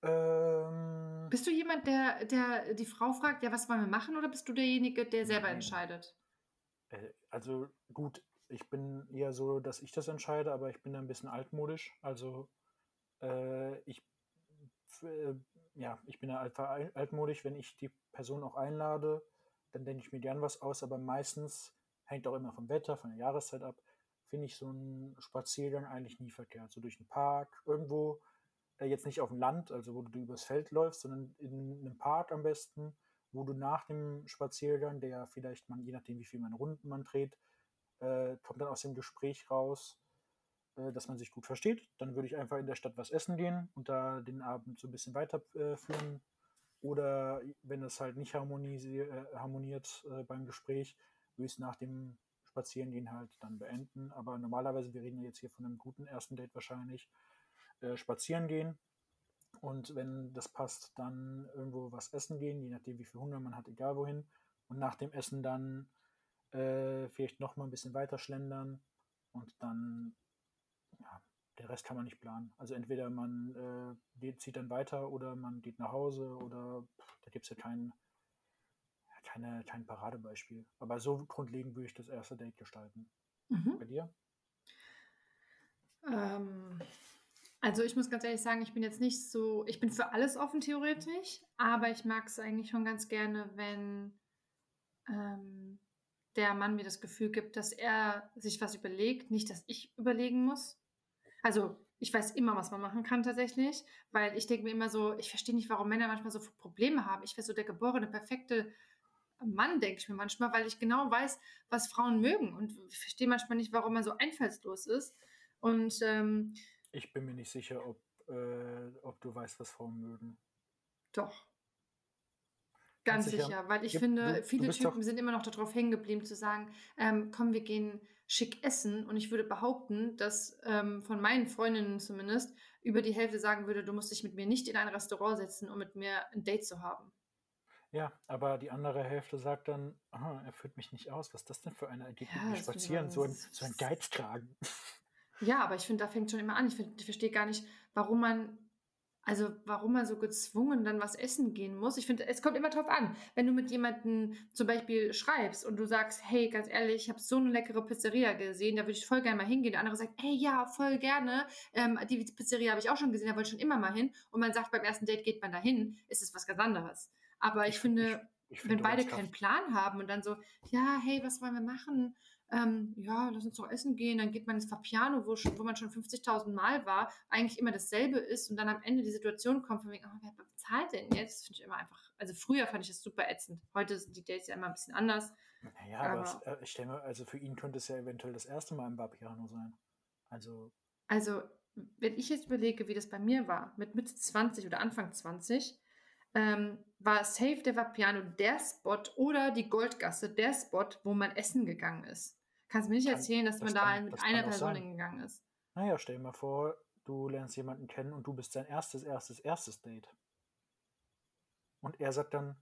Ähm, Bist du jemand, der, der die Frau fragt, ja, was wollen wir machen, oder bist du derjenige, der selber nein. entscheidet? Äh, Also gut, ich bin eher so, dass ich das entscheide, aber ich bin da ein bisschen altmodisch. Also äh, ich, äh, ja, ich bin da einfach al- altmodisch, wenn ich die Person auch einlade, dann denke ich mir gern was aus, aber meistens hängt auch immer vom Wetter, von der Jahreszeit ab, finde ich so einen Spaziergang eigentlich nie verkehrt. So durch einen Park, irgendwo, äh, jetzt nicht auf dem Land, also wo du übers Feld läufst, sondern in einem Park am besten, wo du nach dem Spaziergang, der vielleicht man, je nachdem wie viel man Runden man dreht, äh, kommt dann aus dem Gespräch raus, äh, dass man sich gut versteht. Dann würde ich einfach in der Stadt was essen gehen und da den Abend so ein bisschen weiterführen. Äh. Oder wenn es halt nicht äh, harmoniert beim Gespräch, würde ich es nach dem Spazierengehen halt dann beenden. Aber normalerweise, wir reden ja jetzt hier von einem guten ersten Date wahrscheinlich, spazieren gehen. Und wenn das passt, dann irgendwo was essen gehen, je nachdem, wie viel Hunger man hat, egal wohin. Und nach dem Essen dann äh, vielleicht noch mal ein bisschen weiter schlendern und dann, ja, der Rest kann man nicht planen. Also entweder man äh, zieht dann weiter oder man geht nach Hause oder pff, da gibt es ja kein, keine, kein Paradebeispiel. Aber so grundlegend würde ich das erste Date gestalten. Mhm. Bei dir? Ähm, also ich muss ganz ehrlich sagen, ich bin jetzt nicht so, ich bin für alles offen theoretisch, aber ich mag es eigentlich schon ganz gerne, wenn ähm, der Mann mir das Gefühl gibt, dass er sich was überlegt, nicht, dass ich überlegen muss. Also Ich weiß immer, was man machen kann tatsächlich, weil ich denke mir immer so, ich verstehe nicht, warum Männer manchmal so Probleme haben. Ich wäre so der geborene, perfekte Mann, denke ich mir manchmal, weil ich genau weiß, was Frauen mögen und ich verstehe manchmal nicht, warum man so einfallslos ist. Und ähm, ich bin mir nicht sicher, ob, äh, ob du weißt, was Frauen mögen. Doch. Ganz sicher? sicher, weil ich ja, finde, du, viele du Typen sind immer noch darauf hängen geblieben zu sagen, ähm, komm, wir gehen schick essen. Und ich würde behaupten, dass ähm, von meinen Freundinnen zumindest über die Hälfte sagen würde, du musst dich mit mir nicht in ein Restaurant setzen, um mit mir ein Date zu haben. Ja, aber die andere Hälfte sagt dann, aha, er führt mich nicht aus. Was ist das denn für eine? Geht ja, spazieren, so ein, so ein Geizkragen. Ja, aber ich finde, da fängt schon immer an. Ich, ich verstehe gar nicht, warum man also warum man so gezwungen dann was essen gehen muss. Ich finde, es kommt immer drauf an. Wenn du mit jemandem zum Beispiel schreibst und du sagst, hey, ganz ehrlich, ich habe so eine leckere Pizzeria gesehen, da würde ich voll gerne mal hingehen. Der andere sagt, hey, ja, voll gerne. Ähm, die Pizzeria habe ich auch schon gesehen, da wollte ich schon immer mal hin. Und man sagt, beim ersten Date geht man da hin, ist es was ganz anderes. Aber ich, ich finde, ich, ich wenn beide keinen Plan haben und dann so, ja, hey, was wollen wir machen? Ähm, ja, lass uns doch essen gehen, dann geht man ins Fapiano, wo, schon, wo man schon 50.000 Mal war, eigentlich immer dasselbe ist und dann am Ende die Situation kommt von wegen, oh, wer bezahlt denn jetzt? Das finde ich immer einfach, also früher fand ich das super ätzend. Heute sind die Dates ja immer ein bisschen anders. Naja, aber, aber es, äh, ich stelle mir, also für ihn könnte es ja eventuell das erste Mal im Fapiano sein. Also. Also, wenn ich jetzt überlege, wie das bei mir war, mit Mitte 20 oder Anfang 20, ähm, war Safe der Vapiano der Spot oder die Goldgasse der Spot, wo man essen gegangen ist. Kannst du mir nicht erzählen, dass das man kann, da mit einer Person hingegangen ist? Naja, stell dir mal vor, du lernst jemanden kennen und du bist sein erstes, erstes, erstes Date. Und er sagt dann,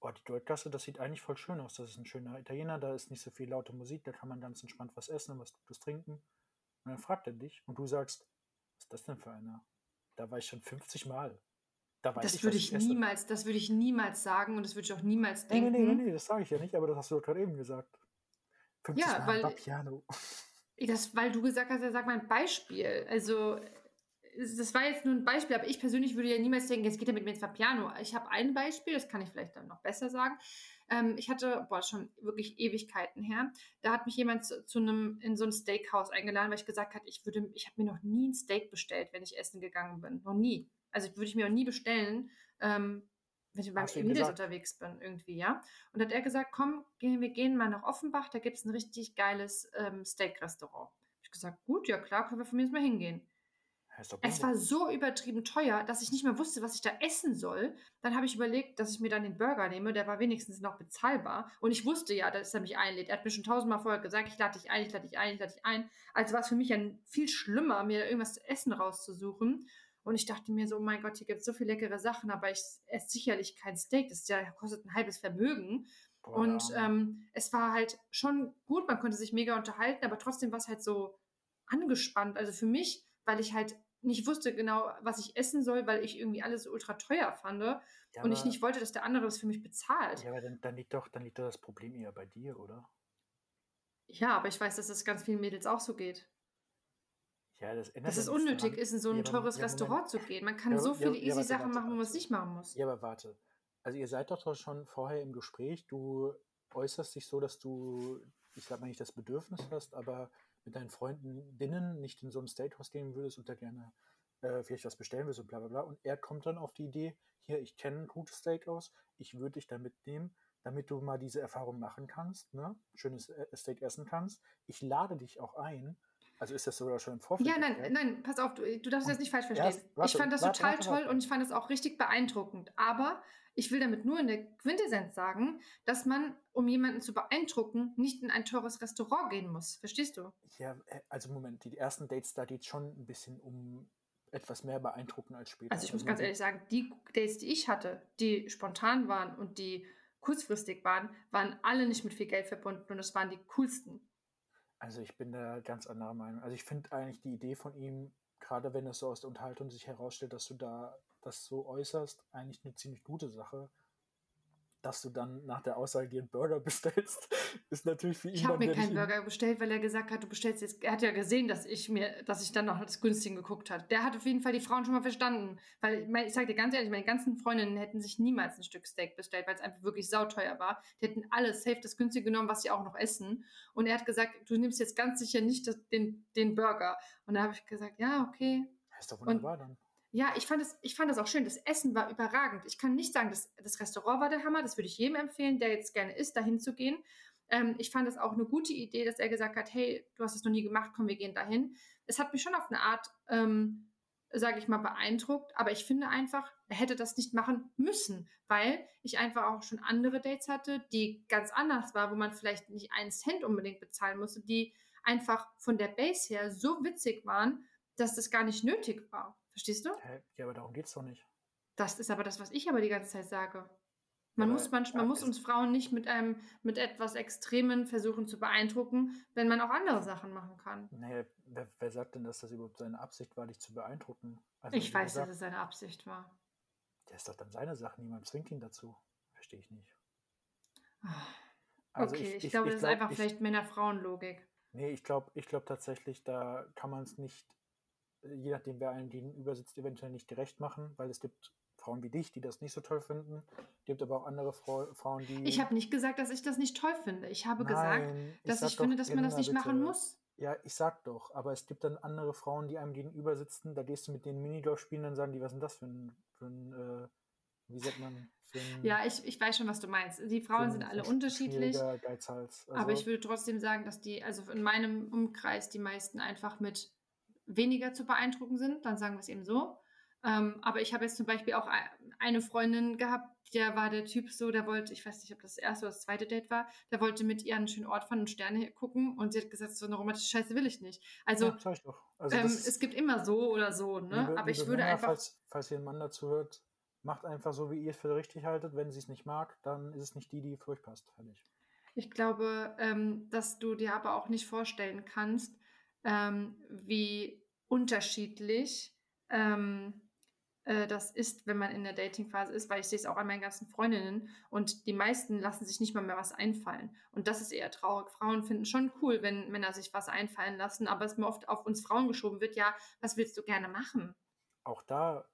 oh, die Goldgasse, das sieht eigentlich voll schön aus. Das ist ein schöner Italiener, da ist nicht so viel laute Musik, da kann man ganz entspannt was essen und was Gutes trinken. Und dann fragt er dich und du sagst, was ist das denn für einer? Da war ich schon 50 Mal. Da das ich, würde ich, ich niemals, das würde ich niemals sagen und das würde ich auch niemals denken. Nee, nee, nee, nee das sage ich ja nicht, aber das hast du doch gerade eben gesagt. 50 ja, Mal weil, Piano. Das, weil du gesagt hast, ja, sag mal ein Beispiel. Also, das war jetzt nur ein Beispiel, aber ich persönlich würde ja niemals denken, jetzt geht er mit mir ins Piano. Ich habe ein Beispiel, das kann ich vielleicht dann noch besser sagen. Ähm, ich hatte, boah, schon wirklich Ewigkeiten her, da hat mich jemand zu, zu einem, in so ein Steakhouse eingeladen, weil ich gesagt habe, ich würde, ich habe mir noch nie ein Steak bestellt, wenn ich essen gegangen bin. Noch nie. Also würde ich mir auch nie bestellen, ähm, wenn ich beim Mädels unterwegs bin, irgendwie, ja. Und hat er gesagt, komm, wir gehen mal nach Offenbach, da gibt es ein richtig geiles ähm, Steak-Restaurant. Hab ich gesagt, gut, ja klar, können wir von mir jetzt mal hingehen. Es war so übertrieben teuer, dass ich nicht mehr wusste, was ich da essen soll. Dann habe ich überlegt, dass ich mir dann den Burger nehme. Der war wenigstens noch bezahlbar. Und ich wusste ja, dass er mich einlädt. Er hat mir schon tausendmal vorher gesagt, ich lade dich ein, ich lade dich ein, ich lade dich ein. Also war es für mich ja viel schlimmer, mir irgendwas zu essen rauszusuchen. Und ich dachte mir so, oh mein Gott, hier gibt es so viele leckere Sachen, aber ich esse sicherlich kein Steak. Das ja, kostet ein halbes Vermögen. Boah, und ähm, es war halt schon gut, man konnte sich mega unterhalten, aber trotzdem war es halt so angespannt. Also für mich, weil ich halt nicht wusste genau, was ich essen soll, weil ich irgendwie alles so ultra teuer fand ja, und ich nicht wollte, dass der andere das für mich bezahlt. Ja, aber dann, dann, liegt doch, dann liegt doch das Problem eher bei dir, oder? Ja, aber ich weiß, dass es das ganz vielen Mädels auch so geht. Ja, das, dass es unnötig ist, in so ein ja, teures ja, Restaurant zu gehen. Man kann ja, so viele easy Sachen machen, wo man es nicht machen muss. Ja, aber warte. Also ihr seid doch schon vorher im Gespräch. Du äußerst dich so, dass du, ich sag mal nicht das Bedürfnis hast, aber mit deinen Freundinnen nicht in so ein Steakhouse gehen würdest und da gerne äh, vielleicht was bestellen willst und bla bla bla. Und er kommt dann auf die Idee, hier, ich kenne ein gutes Steakhouse, ich würde dich da mitnehmen, damit du mal diese Erfahrung machen kannst, ne? schönes äh, Steak essen kannst. Ich lade dich auch ein also ist das sogar schon im Vorfeld? Ja, nein, nein, pass auf, du, du darfst das nicht falsch verstehen. Erst, warte, ich fand das warte, total warte, toll und ich fand das auch richtig beeindruckend. Aber ich will damit nur in der Quintessenz sagen, dass man, um jemanden zu beeindrucken, nicht in ein teures Restaurant gehen muss. Verstehst du? Ja, äh, also Moment, die ersten Dates, da geht es schon ein bisschen um etwas mehr beeindrucken als später. Also ich muss also ganz ehrlich sagen, die Dates, die ich hatte, die spontan waren und die kurzfristig waren, waren alle nicht mit viel Geld verbunden und es waren die coolsten. Also ich bin da ganz anderer Meinung. Also ich finde eigentlich die Idee von ihm, gerade wenn es so aus der Unterhaltung sich herausstellt, dass du da das so äußerst, eigentlich eine ziemlich gute Sache dass du dann nach der Aussage dir einen Burger bestellst, ist natürlich für ihn. Ich habe mir keinen Burger bestellt, weil er gesagt hat, du bestellst jetzt. Er hat ja gesehen, dass ich mir, dass ich dann noch das Günstige geguckt habe. Der hat auf jeden Fall die Frauen schon mal verstanden. Weil ich sage dir ganz ehrlich, meine ganzen Freundinnen hätten sich niemals ein Stück Steak bestellt, weil es einfach wirklich sauteuer war. Die hätten alles safe das Günstige genommen, was sie auch noch essen. Und er hat gesagt, du nimmst jetzt ganz sicher nicht das, den, den Burger. Und da habe ich gesagt, ja, okay, Ist doch wunderbar und, dann. Ja, ich fand, es, ich fand das auch schön. Das Essen war überragend. Ich kann nicht sagen, das, das Restaurant war der Hammer. Das würde ich jedem empfehlen, der jetzt gerne isst, dahin zu gehen. Ähm, ich fand es auch eine gute Idee, dass er gesagt hat, hey, du hast es noch nie gemacht, komm, wir gehen dahin. Es hat mich schon auf eine Art, ähm, sage ich mal, beeindruckt, aber ich finde einfach, er hätte das nicht machen müssen, weil ich einfach auch schon andere Dates hatte, die ganz anders war, wo man vielleicht nicht einen Cent unbedingt bezahlen musste, die einfach von der Base her so witzig waren, dass das gar nicht nötig war. Verstehst du? Ja, aber darum geht es doch nicht. Das ist aber das, was ich aber die ganze Zeit sage. Man, muss, man, man muss uns Frauen nicht mit einem mit etwas Extremen versuchen zu beeindrucken, wenn man auch andere Sachen machen kann. Nee, wer, wer sagt denn, dass das überhaupt seine Absicht war, dich zu beeindrucken? Also, ich weiß, gesagt, dass es seine Absicht war. Der ist doch dann seine Sache, niemand zwingt ihn dazu. Verstehe ich nicht. Also okay, ich, ich, ich glaube, das glaub, ist einfach vielleicht Männer-Frauen-Logik. Nee, ich glaube ich glaub tatsächlich, da kann man es nicht, je nachdem, wer einem gegenüber sitzt, eventuell nicht gerecht machen, weil es gibt Frauen wie dich, die das nicht so toll finden. Es gibt aber auch andere Frau, Frauen, die. Ich habe nicht gesagt, dass ich das nicht toll finde. Ich habe Nein, gesagt, dass ich, ich finde, dass man das nicht bitte. machen muss. Ja, ich sag doch, aber es gibt dann andere Frauen, die einem gegenüber sitzen, da gehst du mit denen Minigolf spielen, dann sagen die, was ist denn das für ein, für ein äh, wie sagt man, ein, Ja, ich, ich weiß schon, was du meinst. Die Frauen sind alle unterschiedlich. Also, aber ich würde trotzdem sagen, dass die, also in meinem Umkreis, die meisten einfach mit weniger zu beeindrucken sind, dann sagen wir es eben so. Ähm, aber ich habe jetzt zum Beispiel auch eine Freundin gehabt, der war der Typ so, der wollte, ich weiß nicht, ob das, das erste oder das zweite Date war, der wollte mit ihr einen schönen Ort fahren und Sterne gucken und sie hat gesagt, so eine romantische Scheiße will ich nicht. Also, ja, also ähm, es gibt immer so oder so, ne? Liebe, aber ich würde Männer, einfach. Falls, falls ihr ein Mann dazu hört, macht einfach so, wie ihr es für richtig haltet. Wenn sie es nicht mag, dann ist es nicht die, die für euch passt. Fertig. Ich glaube, ähm, dass du dir aber auch nicht vorstellen kannst, ähm, wie unterschiedlich ähm, äh, das ist, wenn man in der Dating-Phase ist, weil ich sehe es auch an meinen ganzen Freundinnen und die meisten lassen sich nicht mal mehr was einfallen. Und das ist eher traurig. Frauen finden schon cool, wenn Männer sich was einfallen lassen, aber es mir oft auf uns Frauen geschoben wird, ja, was willst du gerne machen? Auch da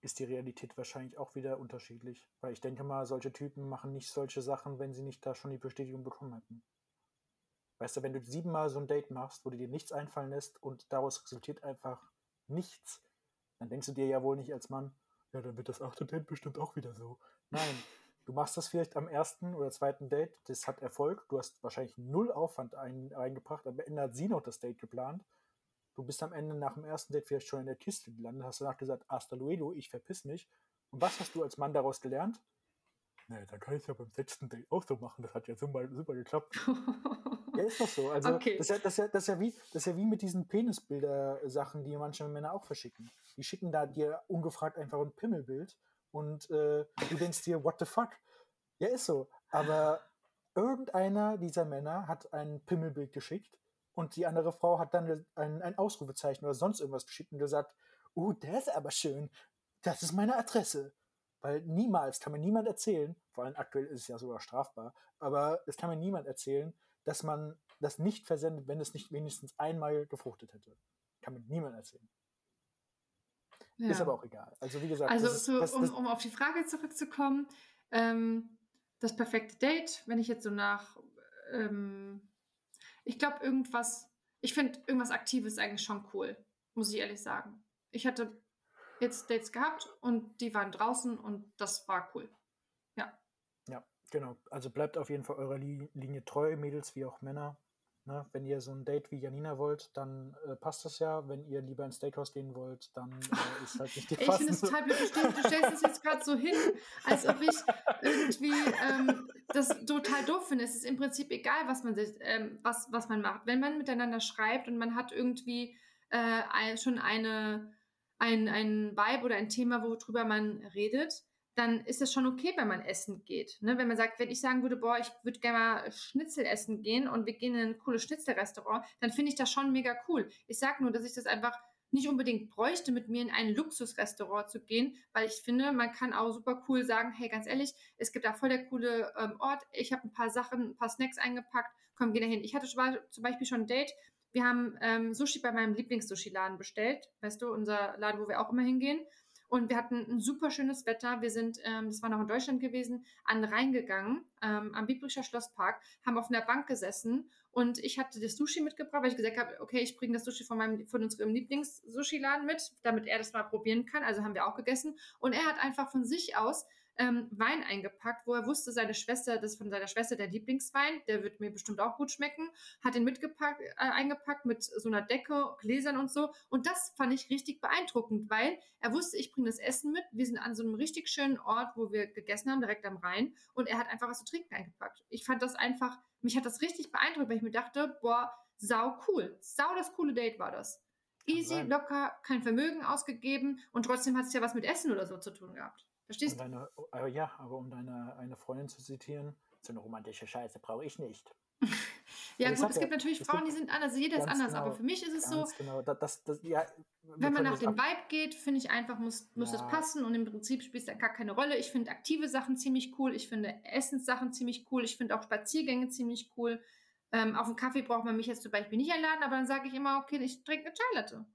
ist die Realität wahrscheinlich auch wieder unterschiedlich. Weil ich denke mal, solche Typen machen nicht solche Sachen, wenn sie nicht da schon die Bestätigung bekommen hätten. Weißt du, wenn du siebenmal so ein Date machst, wo du dir nichts einfallen lässt und daraus resultiert einfach nichts, dann denkst du dir ja wohl nicht als Mann, ja, dann wird das achte Date bestimmt auch wieder so. Nein, du machst das vielleicht am ersten oder zweiten Date, das hat Erfolg, du hast wahrscheinlich null Aufwand ein, eingebracht, am Ende hat sie noch das Date geplant. Du bist am Ende nach dem ersten Date vielleicht schon in der Kiste gelandet, hast danach gesagt, hasta luego, ich verpiss mich. Und was hast du als Mann daraus gelernt? Naja, dann kann ich es ja beim sechsten Date auch so machen. Das hat ja super, super geklappt. ja, ist doch so. Also, okay. das, ist ja, das, ist ja, das, ist ja wie, das ist ja wie mit diesen Penisbilder-Sachen, die manche Männer auch verschicken. Die schicken da dir ungefragt einfach ein Pimmelbild und äh, du denkst dir, what the fuck? Ja, ist so. Aber irgendeiner dieser Männer hat ein Pimmelbild geschickt und die andere Frau hat dann ein, ein Ausrufezeichen oder sonst irgendwas geschickt und gesagt, oh, der ist aber schön. Das ist meine Adresse. Weil niemals kann mir niemand erzählen, vor allem aktuell ist es ja sogar strafbar, aber es kann mir niemand erzählen, dass man das nicht versendet, wenn es nicht wenigstens einmal gefruchtet hätte. Kann mir niemand erzählen. Ja. Ist aber auch egal. Also wie gesagt, also das ist, das, um, um, auf die Frage zurückzukommen, ähm, das perfekte Date, wenn ich jetzt so nach, ähm, ich glaube irgendwas, ich finde irgendwas Aktives eigentlich schon cool, muss ich ehrlich sagen. Ich hatte jetzt Dates gehabt und die waren draußen und das war cool. Ja. Ja, genau. Also bleibt auf jeden Fall eurer Linie treu, Mädels wie auch Männer. Ne? Wenn ihr so ein Date wie Janina wollt, dann äh, passt das ja. Wenn ihr lieber ins Steakhouse gehen wollt, dann äh, ist halt nicht die Ich finde es total blöd. Du stellst es jetzt gerade so hin, als ob ich irgendwie ähm, das total doof finde. Es ist im Prinzip egal, was man, ähm, was, was man macht. Wenn man miteinander schreibt und man hat irgendwie äh, schon eine ein, ein Vibe oder ein Thema, worüber man redet, dann ist es schon okay, wenn man essen geht. Ne? Wenn man sagt, wenn ich sagen würde, boah, ich würde gerne mal Schnitzel essen gehen und wir gehen in ein cooles Schnitzelrestaurant, dann finde ich das schon mega cool. Ich sage nur, dass ich das einfach nicht unbedingt bräuchte, mit mir in ein Luxusrestaurant zu gehen, weil ich finde, man kann auch super cool sagen, hey, ganz ehrlich, es gibt da voll der coole ähm, Ort, ich habe ein paar Sachen, ein paar Snacks eingepackt, komm, geh da hin. Ich hatte zum Beispiel schon ein Date wir haben ähm, Sushi bei meinem Lieblings-Sushi-Laden bestellt, weißt du, unser Laden, wo wir auch immer hingehen. Und wir hatten ein super schönes Wetter. Wir sind, ähm, das war noch in Deutschland gewesen, an den Rhein gegangen, ähm, am Biblischer Schlosspark, haben auf einer Bank gesessen und ich hatte das Sushi mitgebracht, weil ich gesagt habe, okay, ich bringe das Sushi von meinem, von unserem Lieblings-Sushi-Laden mit, damit er das mal probieren kann. Also haben wir auch gegessen. Und er hat einfach von sich aus ähm, Wein eingepackt, wo er wusste, seine Schwester, das ist von seiner Schwester der Lieblingswein, der wird mir bestimmt auch gut schmecken, hat ihn mitgepackt, äh, eingepackt mit so einer Decke, Gläsern und so. Und das fand ich richtig beeindruckend, weil er wusste, ich bringe das Essen mit. Wir sind an so einem richtig schönen Ort, wo wir gegessen haben, direkt am Rhein. Und er hat einfach was zu trinken eingepackt. Ich fand das einfach, mich hat das richtig beeindruckt, weil ich mir dachte, boah, sau cool. Sau das coole Date war das. Easy, locker, kein Vermögen ausgegeben und trotzdem hat es ja was mit Essen oder so zu tun gehabt. Verstehst du? Deine, äh, ja, aber um deine eine Freundin zu zitieren, so eine romantische Scheiße brauche ich nicht. ja, gut, es ja, gibt natürlich Frauen, die sind anders, jeder ist anders, genau, aber für mich ist es so, genau, das, das, ja, wenn man nach dem Vibe geht, finde ich einfach, muss, muss ja. das passen und im Prinzip spielt es da gar keine Rolle. Ich finde aktive Sachen ziemlich cool, ich finde Essenssachen ziemlich cool, ich finde auch Spaziergänge ziemlich cool. Ähm, auf einen Kaffee braucht man mich jetzt zum Beispiel nicht einladen, aber dann sage ich immer, okay, ich trinke eine Chai Latte.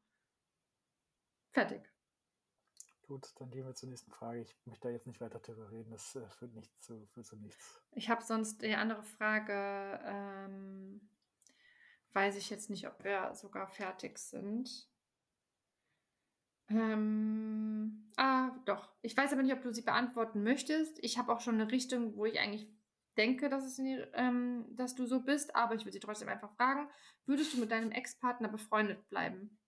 Fertig. Gut, dann gehen wir zur nächsten Frage. Ich möchte da jetzt nicht weiter darüber reden, das äh, führt, nicht zu, führt zu nichts. Ich habe sonst die andere Frage, ähm, weiß ich jetzt nicht, ob wir sogar fertig sind. Ähm, ah, doch. Ich weiß aber nicht, ob du sie beantworten möchtest. Ich habe auch schon eine Richtung, wo ich eigentlich denke, dass, es die, ähm, dass du so bist, aber ich würde sie trotzdem einfach fragen. Würdest du mit deinem Ex-Partner befreundet bleiben?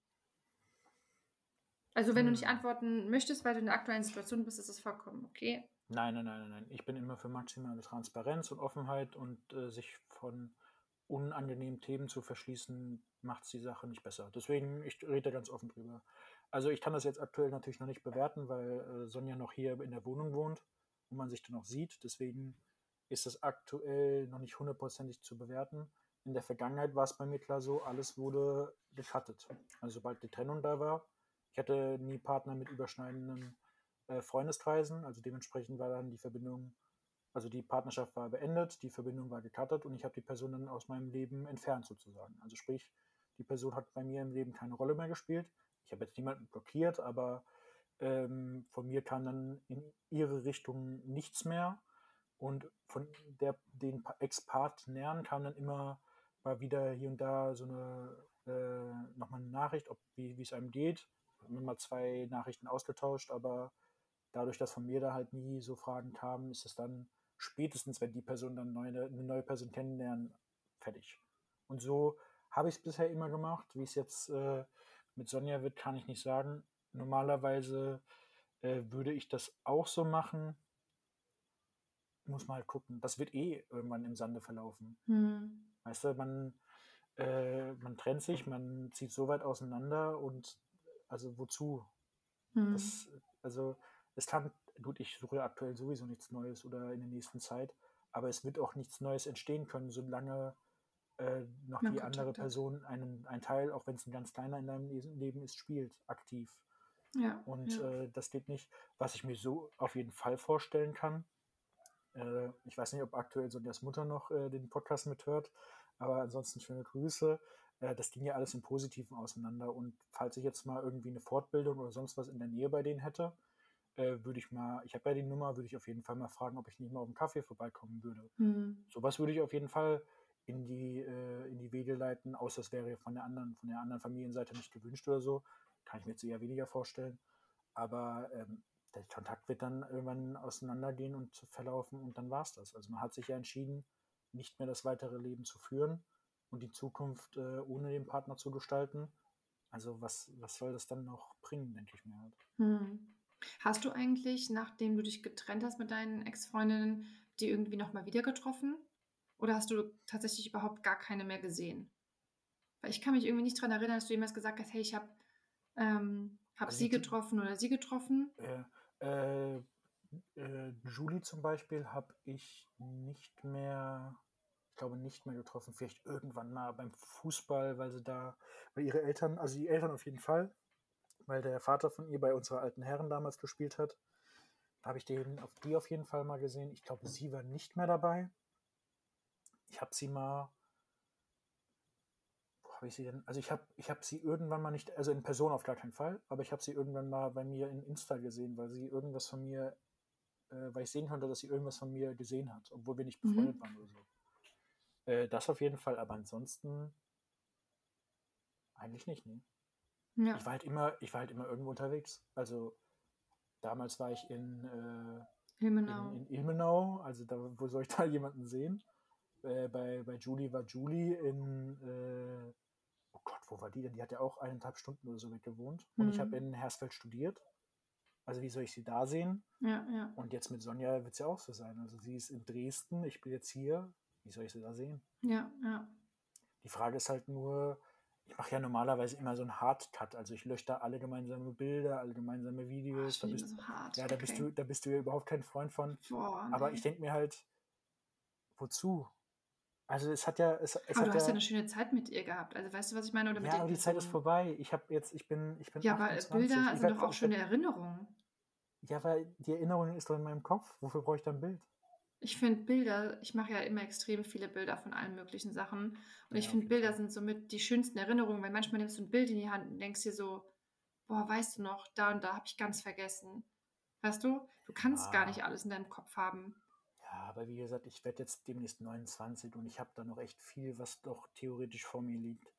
Also wenn du nicht hm. antworten möchtest, weil du in der aktuellen Situation bist, ist das vollkommen okay. Nein, nein, nein, nein. Ich bin immer für maximale Transparenz und Offenheit und äh, sich von unangenehmen Themen zu verschließen, macht die Sache nicht besser. Deswegen, ich rede ganz offen drüber. Also ich kann das jetzt aktuell natürlich noch nicht bewerten, weil äh, Sonja noch hier in der Wohnung wohnt und man sich dann auch sieht. Deswegen ist es aktuell noch nicht hundertprozentig zu bewerten. In der Vergangenheit war es bei mir klar so, alles wurde gecuttet. Also sobald die Trennung da war, ich hatte nie Partner mit überschneidenden äh, Freundeskreisen, also dementsprechend war dann die Verbindung, also die Partnerschaft war beendet, die Verbindung war gecuttet und ich habe die Person dann aus meinem Leben entfernt sozusagen. Also sprich, die Person hat bei mir im Leben keine Rolle mehr gespielt. Ich habe jetzt niemanden blockiert, aber ähm, von mir kam dann in ihre Richtung nichts mehr. Und von der, den Ex-Partnern kam dann immer mal wieder hier und da so eine äh, nochmal eine Nachricht, ob wie es einem geht mal zwei Nachrichten ausgetauscht, aber dadurch, dass von mir da halt nie so Fragen kamen, ist es dann spätestens, wenn die Person dann neue, eine neue Person kennenlernen, fertig. Und so habe ich es bisher immer gemacht. Wie es jetzt äh, mit Sonja wird, kann ich nicht sagen. Normalerweise äh, würde ich das auch so machen. Muss mal halt gucken. Das wird eh irgendwann im Sande verlaufen. Hm. Weißt du, man, äh, man trennt sich, man zieht so weit auseinander und also wozu? Mhm. Das, also es kann, gut, ich suche aktuell sowieso nichts Neues oder in der nächsten Zeit, aber es wird auch nichts Neues entstehen können, solange äh, noch Man die andere Person einen, einen Teil, auch wenn es ein ganz kleiner in deinem Leben ist, spielt, aktiv. Ja, und ja. Äh, das geht nicht. Was ich mir so auf jeden Fall vorstellen kann, äh, ich weiß nicht, ob aktuell Sonjas Mutter noch äh, den Podcast mithört, aber ansonsten schöne Grüße. Äh, das ging ja alles im Positiven auseinander. Und falls ich jetzt mal irgendwie eine Fortbildung oder sonst was in der Nähe bei denen hätte, äh, würde ich mal, ich habe ja die Nummer, würde ich auf jeden Fall mal fragen, ob ich nicht mal auf einen Kaffee vorbeikommen würde. Mhm. Sowas würde ich auf jeden Fall in die, äh, in die Wege leiten, außer es wäre von der anderen, von der anderen Familienseite nicht gewünscht oder so. Kann ich mir jetzt eher weniger vorstellen. Aber ähm, der Kontakt wird dann irgendwann auseinandergehen und verlaufen und dann war es das. Also man hat sich ja entschieden, nicht mehr das weitere Leben zu führen und die Zukunft äh, ohne den Partner zu gestalten. Also was, was soll das dann noch bringen, denke ich mir halt. Hm. Hast du eigentlich, nachdem du dich getrennt hast mit deinen Ex-Freundinnen, die irgendwie nochmal wieder getroffen? Oder hast du tatsächlich überhaupt gar keine mehr gesehen? Weil ich kann mich irgendwie nicht daran erinnern, dass du jemals gesagt hast, hey, ich habe ähm, hab also sie getroffen oder sie getroffen. Äh, äh, äh, Julie zum Beispiel habe ich nicht mehr ich glaube, nicht mehr getroffen. Vielleicht irgendwann mal beim Fußball, weil sie da, weil ihre Eltern, also die Eltern auf jeden Fall, weil der Vater von ihr bei unserer alten Herren damals gespielt hat. Da habe ich den auf die auf jeden Fall mal gesehen. Ich glaube, sie war nicht mehr dabei. Ich habe sie mal, boah, habe ich sie denn? Also ich habe ich hab sie irgendwann mal nicht, also in Person auf gar keinen Fall, aber ich habe sie irgendwann mal bei mir in Insta gesehen, weil sie irgendwas von mir, äh, weil ich sehen konnte, dass sie irgendwas von mir gesehen hat, obwohl wir nicht Mhm. befreundet waren oder so. Äh, das auf jeden Fall, aber ansonsten eigentlich nicht, ne? Ja. Ich war halt immer, ich war halt immer irgendwo unterwegs. Also damals war ich in, äh, Ilmenau. in, in Ilmenau, also da, wo soll ich da jemanden sehen? Äh, bei, bei Julie war Julie in, äh, oh Gott, wo war die denn? Die hat ja auch eineinhalb Stunden oder so weg gewohnt. Und ich Mhm. habe in Hersfeld studiert. Also wie soll ich sie da sehen? Ja, ja. Und jetzt mit Sonja wird es ja auch so sein. Also sie ist in Dresden, ich bin jetzt hier. Wie soll ich sie da sehen? Ja, ja. Die Frage ist halt nur, ich mache ja normalerweise immer so einen Hardcut. Also ich lösche da alle gemeinsame Bilder, alle gemeinsame Videos. ich Da bist, so hart. ja, da bist okay. du, da bist du ja überhaupt kein Freund von. Boah, Aber nee. ich denke mir halt, wozu? Also es hat ja, es, es Aber hat du hast ja ja, eine schöne Zeit mit ihr gehabt. Also weißt du, was ich meine? Oder mit ja, aber die Zeit ist vorbei. Ich habe jetzt, ich bin, ich bin Ja, aber 28. Bilder ich sind doch auch schöne Erinnerungen. Ja, weil die Erinnerung ist doch in meinem Kopf. Wofür brauche ich dann ein Bild? Ich finde Bilder, ich mache ja immer extrem viele Bilder von allen möglichen Sachen. Und Ja, ich finde Bilder sind somit die schönsten Erinnerungen, weil manchmal nimmst du ein Bild in die Hand und denkst dir so, boah, weißt du noch, da und da habe ich ganz vergessen. Weißt du? Du kannst gar Ja. nicht alles in deinem Kopf haben. Ja, aber wie gesagt, ich werde jetzt demnächst 29 und ich habe da noch echt viel, was doch theoretisch vor mir liegt.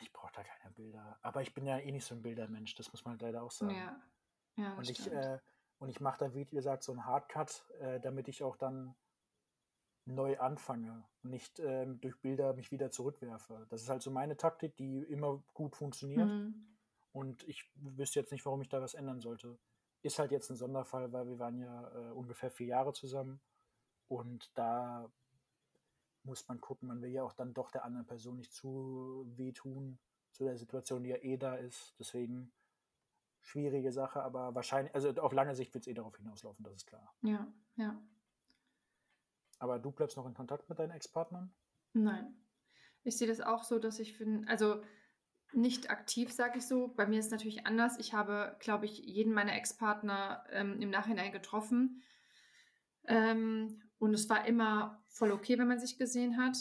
Ich brauche da keine Bilder. Aber ich bin ja eh nicht so ein Bildermensch, das muss man leider auch sagen. Ja, ja, das Und ich, äh, und ich mache da, wie gesagt, so einen Hardcut, äh, damit ich auch dann neu anfange und nicht ähm, durch Bilder mich wieder zurückwerfe. Das ist halt so meine Taktik, die immer gut funktioniert. Mhm. Und ich wüsste jetzt nicht, warum ich da was ändern sollte. Ist halt jetzt ein Sonderfall, weil wir waren ja äh, ungefähr vier Jahre zusammen. Und da muss man gucken, man will ja auch dann doch der anderen Person nicht zu wehtun, zu der Situation, die ja eh da ist. Deswegen schwierige Sache, aber wahrscheinlich, also auf lange Sicht wird es eh darauf hinauslaufen, das ist klar. Ja, ja. Aber du bleibst noch in Kontakt mit deinen Ex-Partnern? Nein. Ich sehe das auch so, dass ich finde, also nicht aktiv, sage ich so. Bei mir ist es natürlich anders. Ich habe, glaube ich, jeden meiner Ex-Partner ähm, im Nachhinein getroffen. Ähm, und es war immer voll okay, wenn man sich gesehen hat.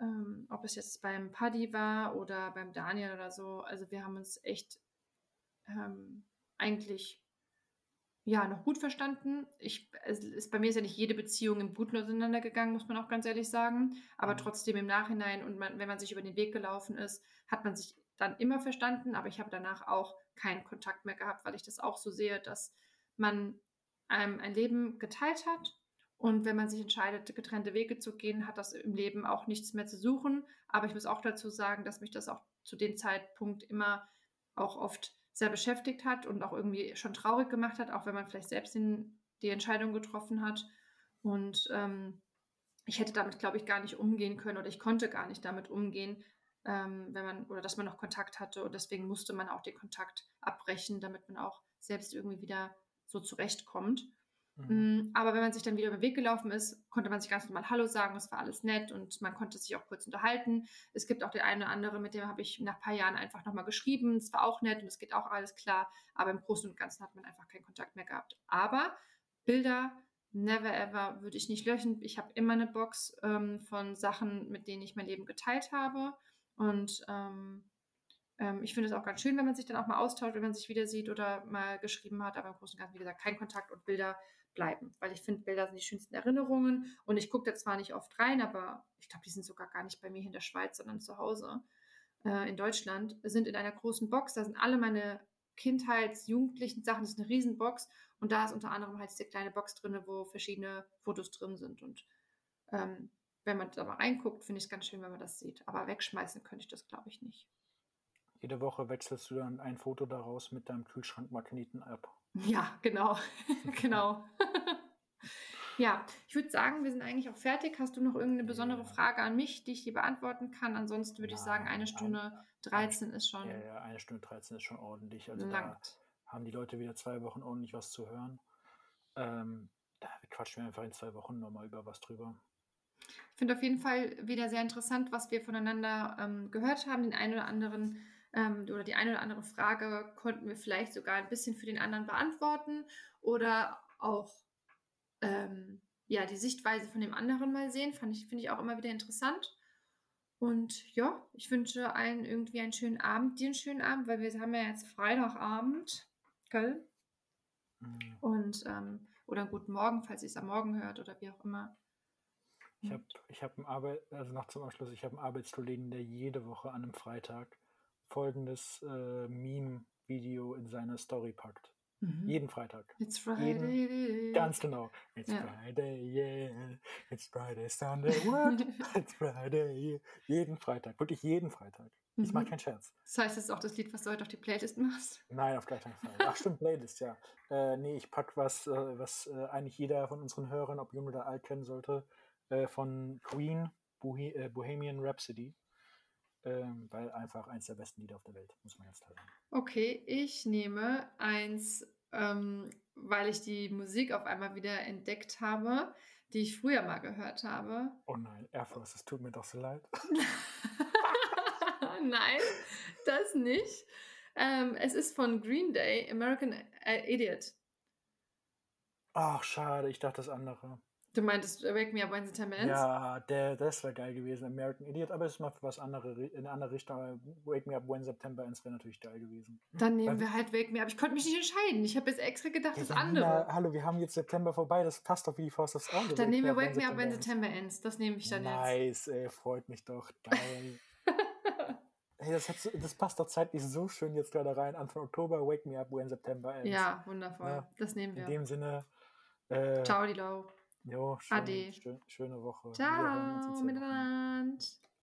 Ähm, ob es jetzt beim Paddy war oder beim Daniel oder so. Also wir haben uns echt ähm, eigentlich ja noch gut verstanden. Ich, es ist, bei mir ist ja nicht jede Beziehung im Guten auseinandergegangen, muss man auch ganz ehrlich sagen. Aber Mhm. trotzdem im Nachhinein und man, wenn man sich über den Weg gelaufen ist, hat man sich dann immer verstanden. Aber ich habe danach auch keinen Kontakt mehr gehabt, weil ich das auch so sehe, dass man einem ein Leben geteilt hat. Und wenn man sich entscheidet, getrennte Wege zu gehen, hat das im Leben auch nichts mehr zu suchen. Aber ich muss auch dazu sagen, dass mich das auch zu dem Zeitpunkt immer auch oft sehr beschäftigt hat und auch irgendwie schon traurig gemacht hat, auch wenn man vielleicht selbst den, die Entscheidung getroffen hat. Und ähm, ich hätte damit, glaube ich, gar nicht umgehen können oder ich konnte gar nicht damit umgehen, ähm, wenn man oder dass man noch Kontakt hatte. Und deswegen musste man auch den Kontakt abbrechen, damit man auch selbst irgendwie wieder so zurechtkommt. Mhm. Mm, Aber wenn man sich dann wieder über den Weg gelaufen ist, konnte man sich ganz normal Hallo sagen, es war alles nett und man konnte sich auch kurz unterhalten. Es gibt auch den einen oder anderen, mit dem habe ich nach ein paar Jahren einfach nochmal geschrieben. Es war auch nett und es geht auch alles klar. Aber im Großen und Ganzen hat man einfach keinen Kontakt mehr gehabt. Aber Bilder, never ever, würde ich nicht löschen. Ich habe immer eine Box ähm, von Sachen, mit denen ich mein Leben geteilt habe. Und ähm, ähm, ich finde es auch ganz schön, wenn man sich dann auch mal austauscht, wenn man sich wieder sieht oder mal geschrieben hat. Aber im Großen und Ganzen, wie gesagt, kein Kontakt und Bilder bleiben. Weil ich finde, Bilder sind die schönsten Erinnerungen. Und ich gucke da zwar nicht oft rein, aber ich glaube, die sind sogar gar nicht bei mir in der Schweiz, sondern zu Hause äh, in Deutschland. Sind in einer großen Box. Da sind alle meine Kindheits-, Jugendlichen Sachen. Das ist eine Riesenbox. Und da ist unter anderem halt diese kleine Box drin, wo verschiedene Fotos drin sind. Und ähm, wenn man da mal reinguckt, finde ich es ganz schön, wenn man das sieht. Aber wegschmeißen könnte ich das, glaube ich, nicht. Jede Woche wechselst du dann ein Foto daraus mit deinem Kühlschrankmagneten ab. Ja, genau. genau. ja, ich würde sagen, wir sind eigentlich auch fertig. Hast du noch irgendeine besondere. Frage an mich, die ich dir beantworten kann? Ansonsten würde ich sagen, eine ein- Stunde 13 ist schon Ja, ja, eine Stunde 13 ist schon ordentlich. Also da langt. haben die Leute wieder zwei Wochen ordentlich was zu hören. Ähm, da quatschen wir einfach in zwei Wochen nochmal über was drüber. Ich finde auf jeden Fall wieder sehr interessant, was wir voneinander ähm, gehört haben. Den einen oder anderen ähm, oder die eine oder andere Frage konnten wir vielleicht sogar ein bisschen für den anderen beantworten oder auch ähm, ja, die Sichtweise von dem anderen mal sehen. Fand ich, finde ich auch immer wieder interessant. Und ja, ich wünsche allen irgendwie einen schönen Abend, dir einen schönen Abend, weil wir haben ja jetzt Freitagabend, gell? Mhm. Und, ähm, oder einen guten Morgen, falls ihr es am Morgen hört oder wie auch immer. Ich habe ich hab einen Arbeit, also noch zum Abschluss, ich habe einen Arbeitskollegen, der jede Woche an einem Freitag folgendes äh, Meme-Video in seine Story packt. Mhm. Jeden Freitag. It's Jeden, Friday. ganz genau. It's Ja. Friday, yeah. It's Friday, Sunday, what? It's Friday, yeah. Jeden Freitag. Wirklich jeden Freitag. Ich mache Mhm. keinen Scherz. Das heißt, das ist auch das Lied, was du heute auf die Playlist machst. Nein, auf gar keinen Fall. Ach, stimmt, Playlist, ja. Äh, nee, ich pack was, äh, was äh, eigentlich jeder von unseren Hörern, ob jung oder alt, kennen sollte, äh, von Queen, Bohe äh, Bohemian Rhapsody. Ähm, weil einfach eins der besten Lieder auf der Welt, muss man ganz klar sagen. Okay, ich nehme eins, ähm, weil ich die Musik auf einmal wieder entdeckt habe, die ich früher mal gehört habe. Oh nein, Air Force, es tut mir doch so leid. Nein, das nicht. Ähm, es ist von Green Day, American äh, Idiot. Ach, schade, ich dachte das andere. Du meintest Wake Me Up When September Ends? Ja, der, das wäre geil gewesen, American Idiot, aber es ist mal für was andere, in eine andere Richtung. aber Wake Me Up When September Ends wäre natürlich geil gewesen. Dann nehmen Weil- wir halt Wake Me Up. Ich konnte mich nicht entscheiden. Ich habe jetzt extra gedacht, das andere. Hallo, wir haben jetzt September vorbei, das passt doch wie die Faust aufs Auge. Dann nehmen wir Wake Me Up When. September Ends. Das nehme ich dann jetzt. Nice, ey, freut mich doch. Geil. hey, das, so, das passt doch zeitlich so schön jetzt gerade rein. Anfang Oktober, Wake Me Up When September Ends. Ja, wundervoll. Ja, Das nehmen In wir. dem Sinne, äh, Ciao, Dilo. Jo, schön, Ade. schön, schöne Woche. Ciao miteinander.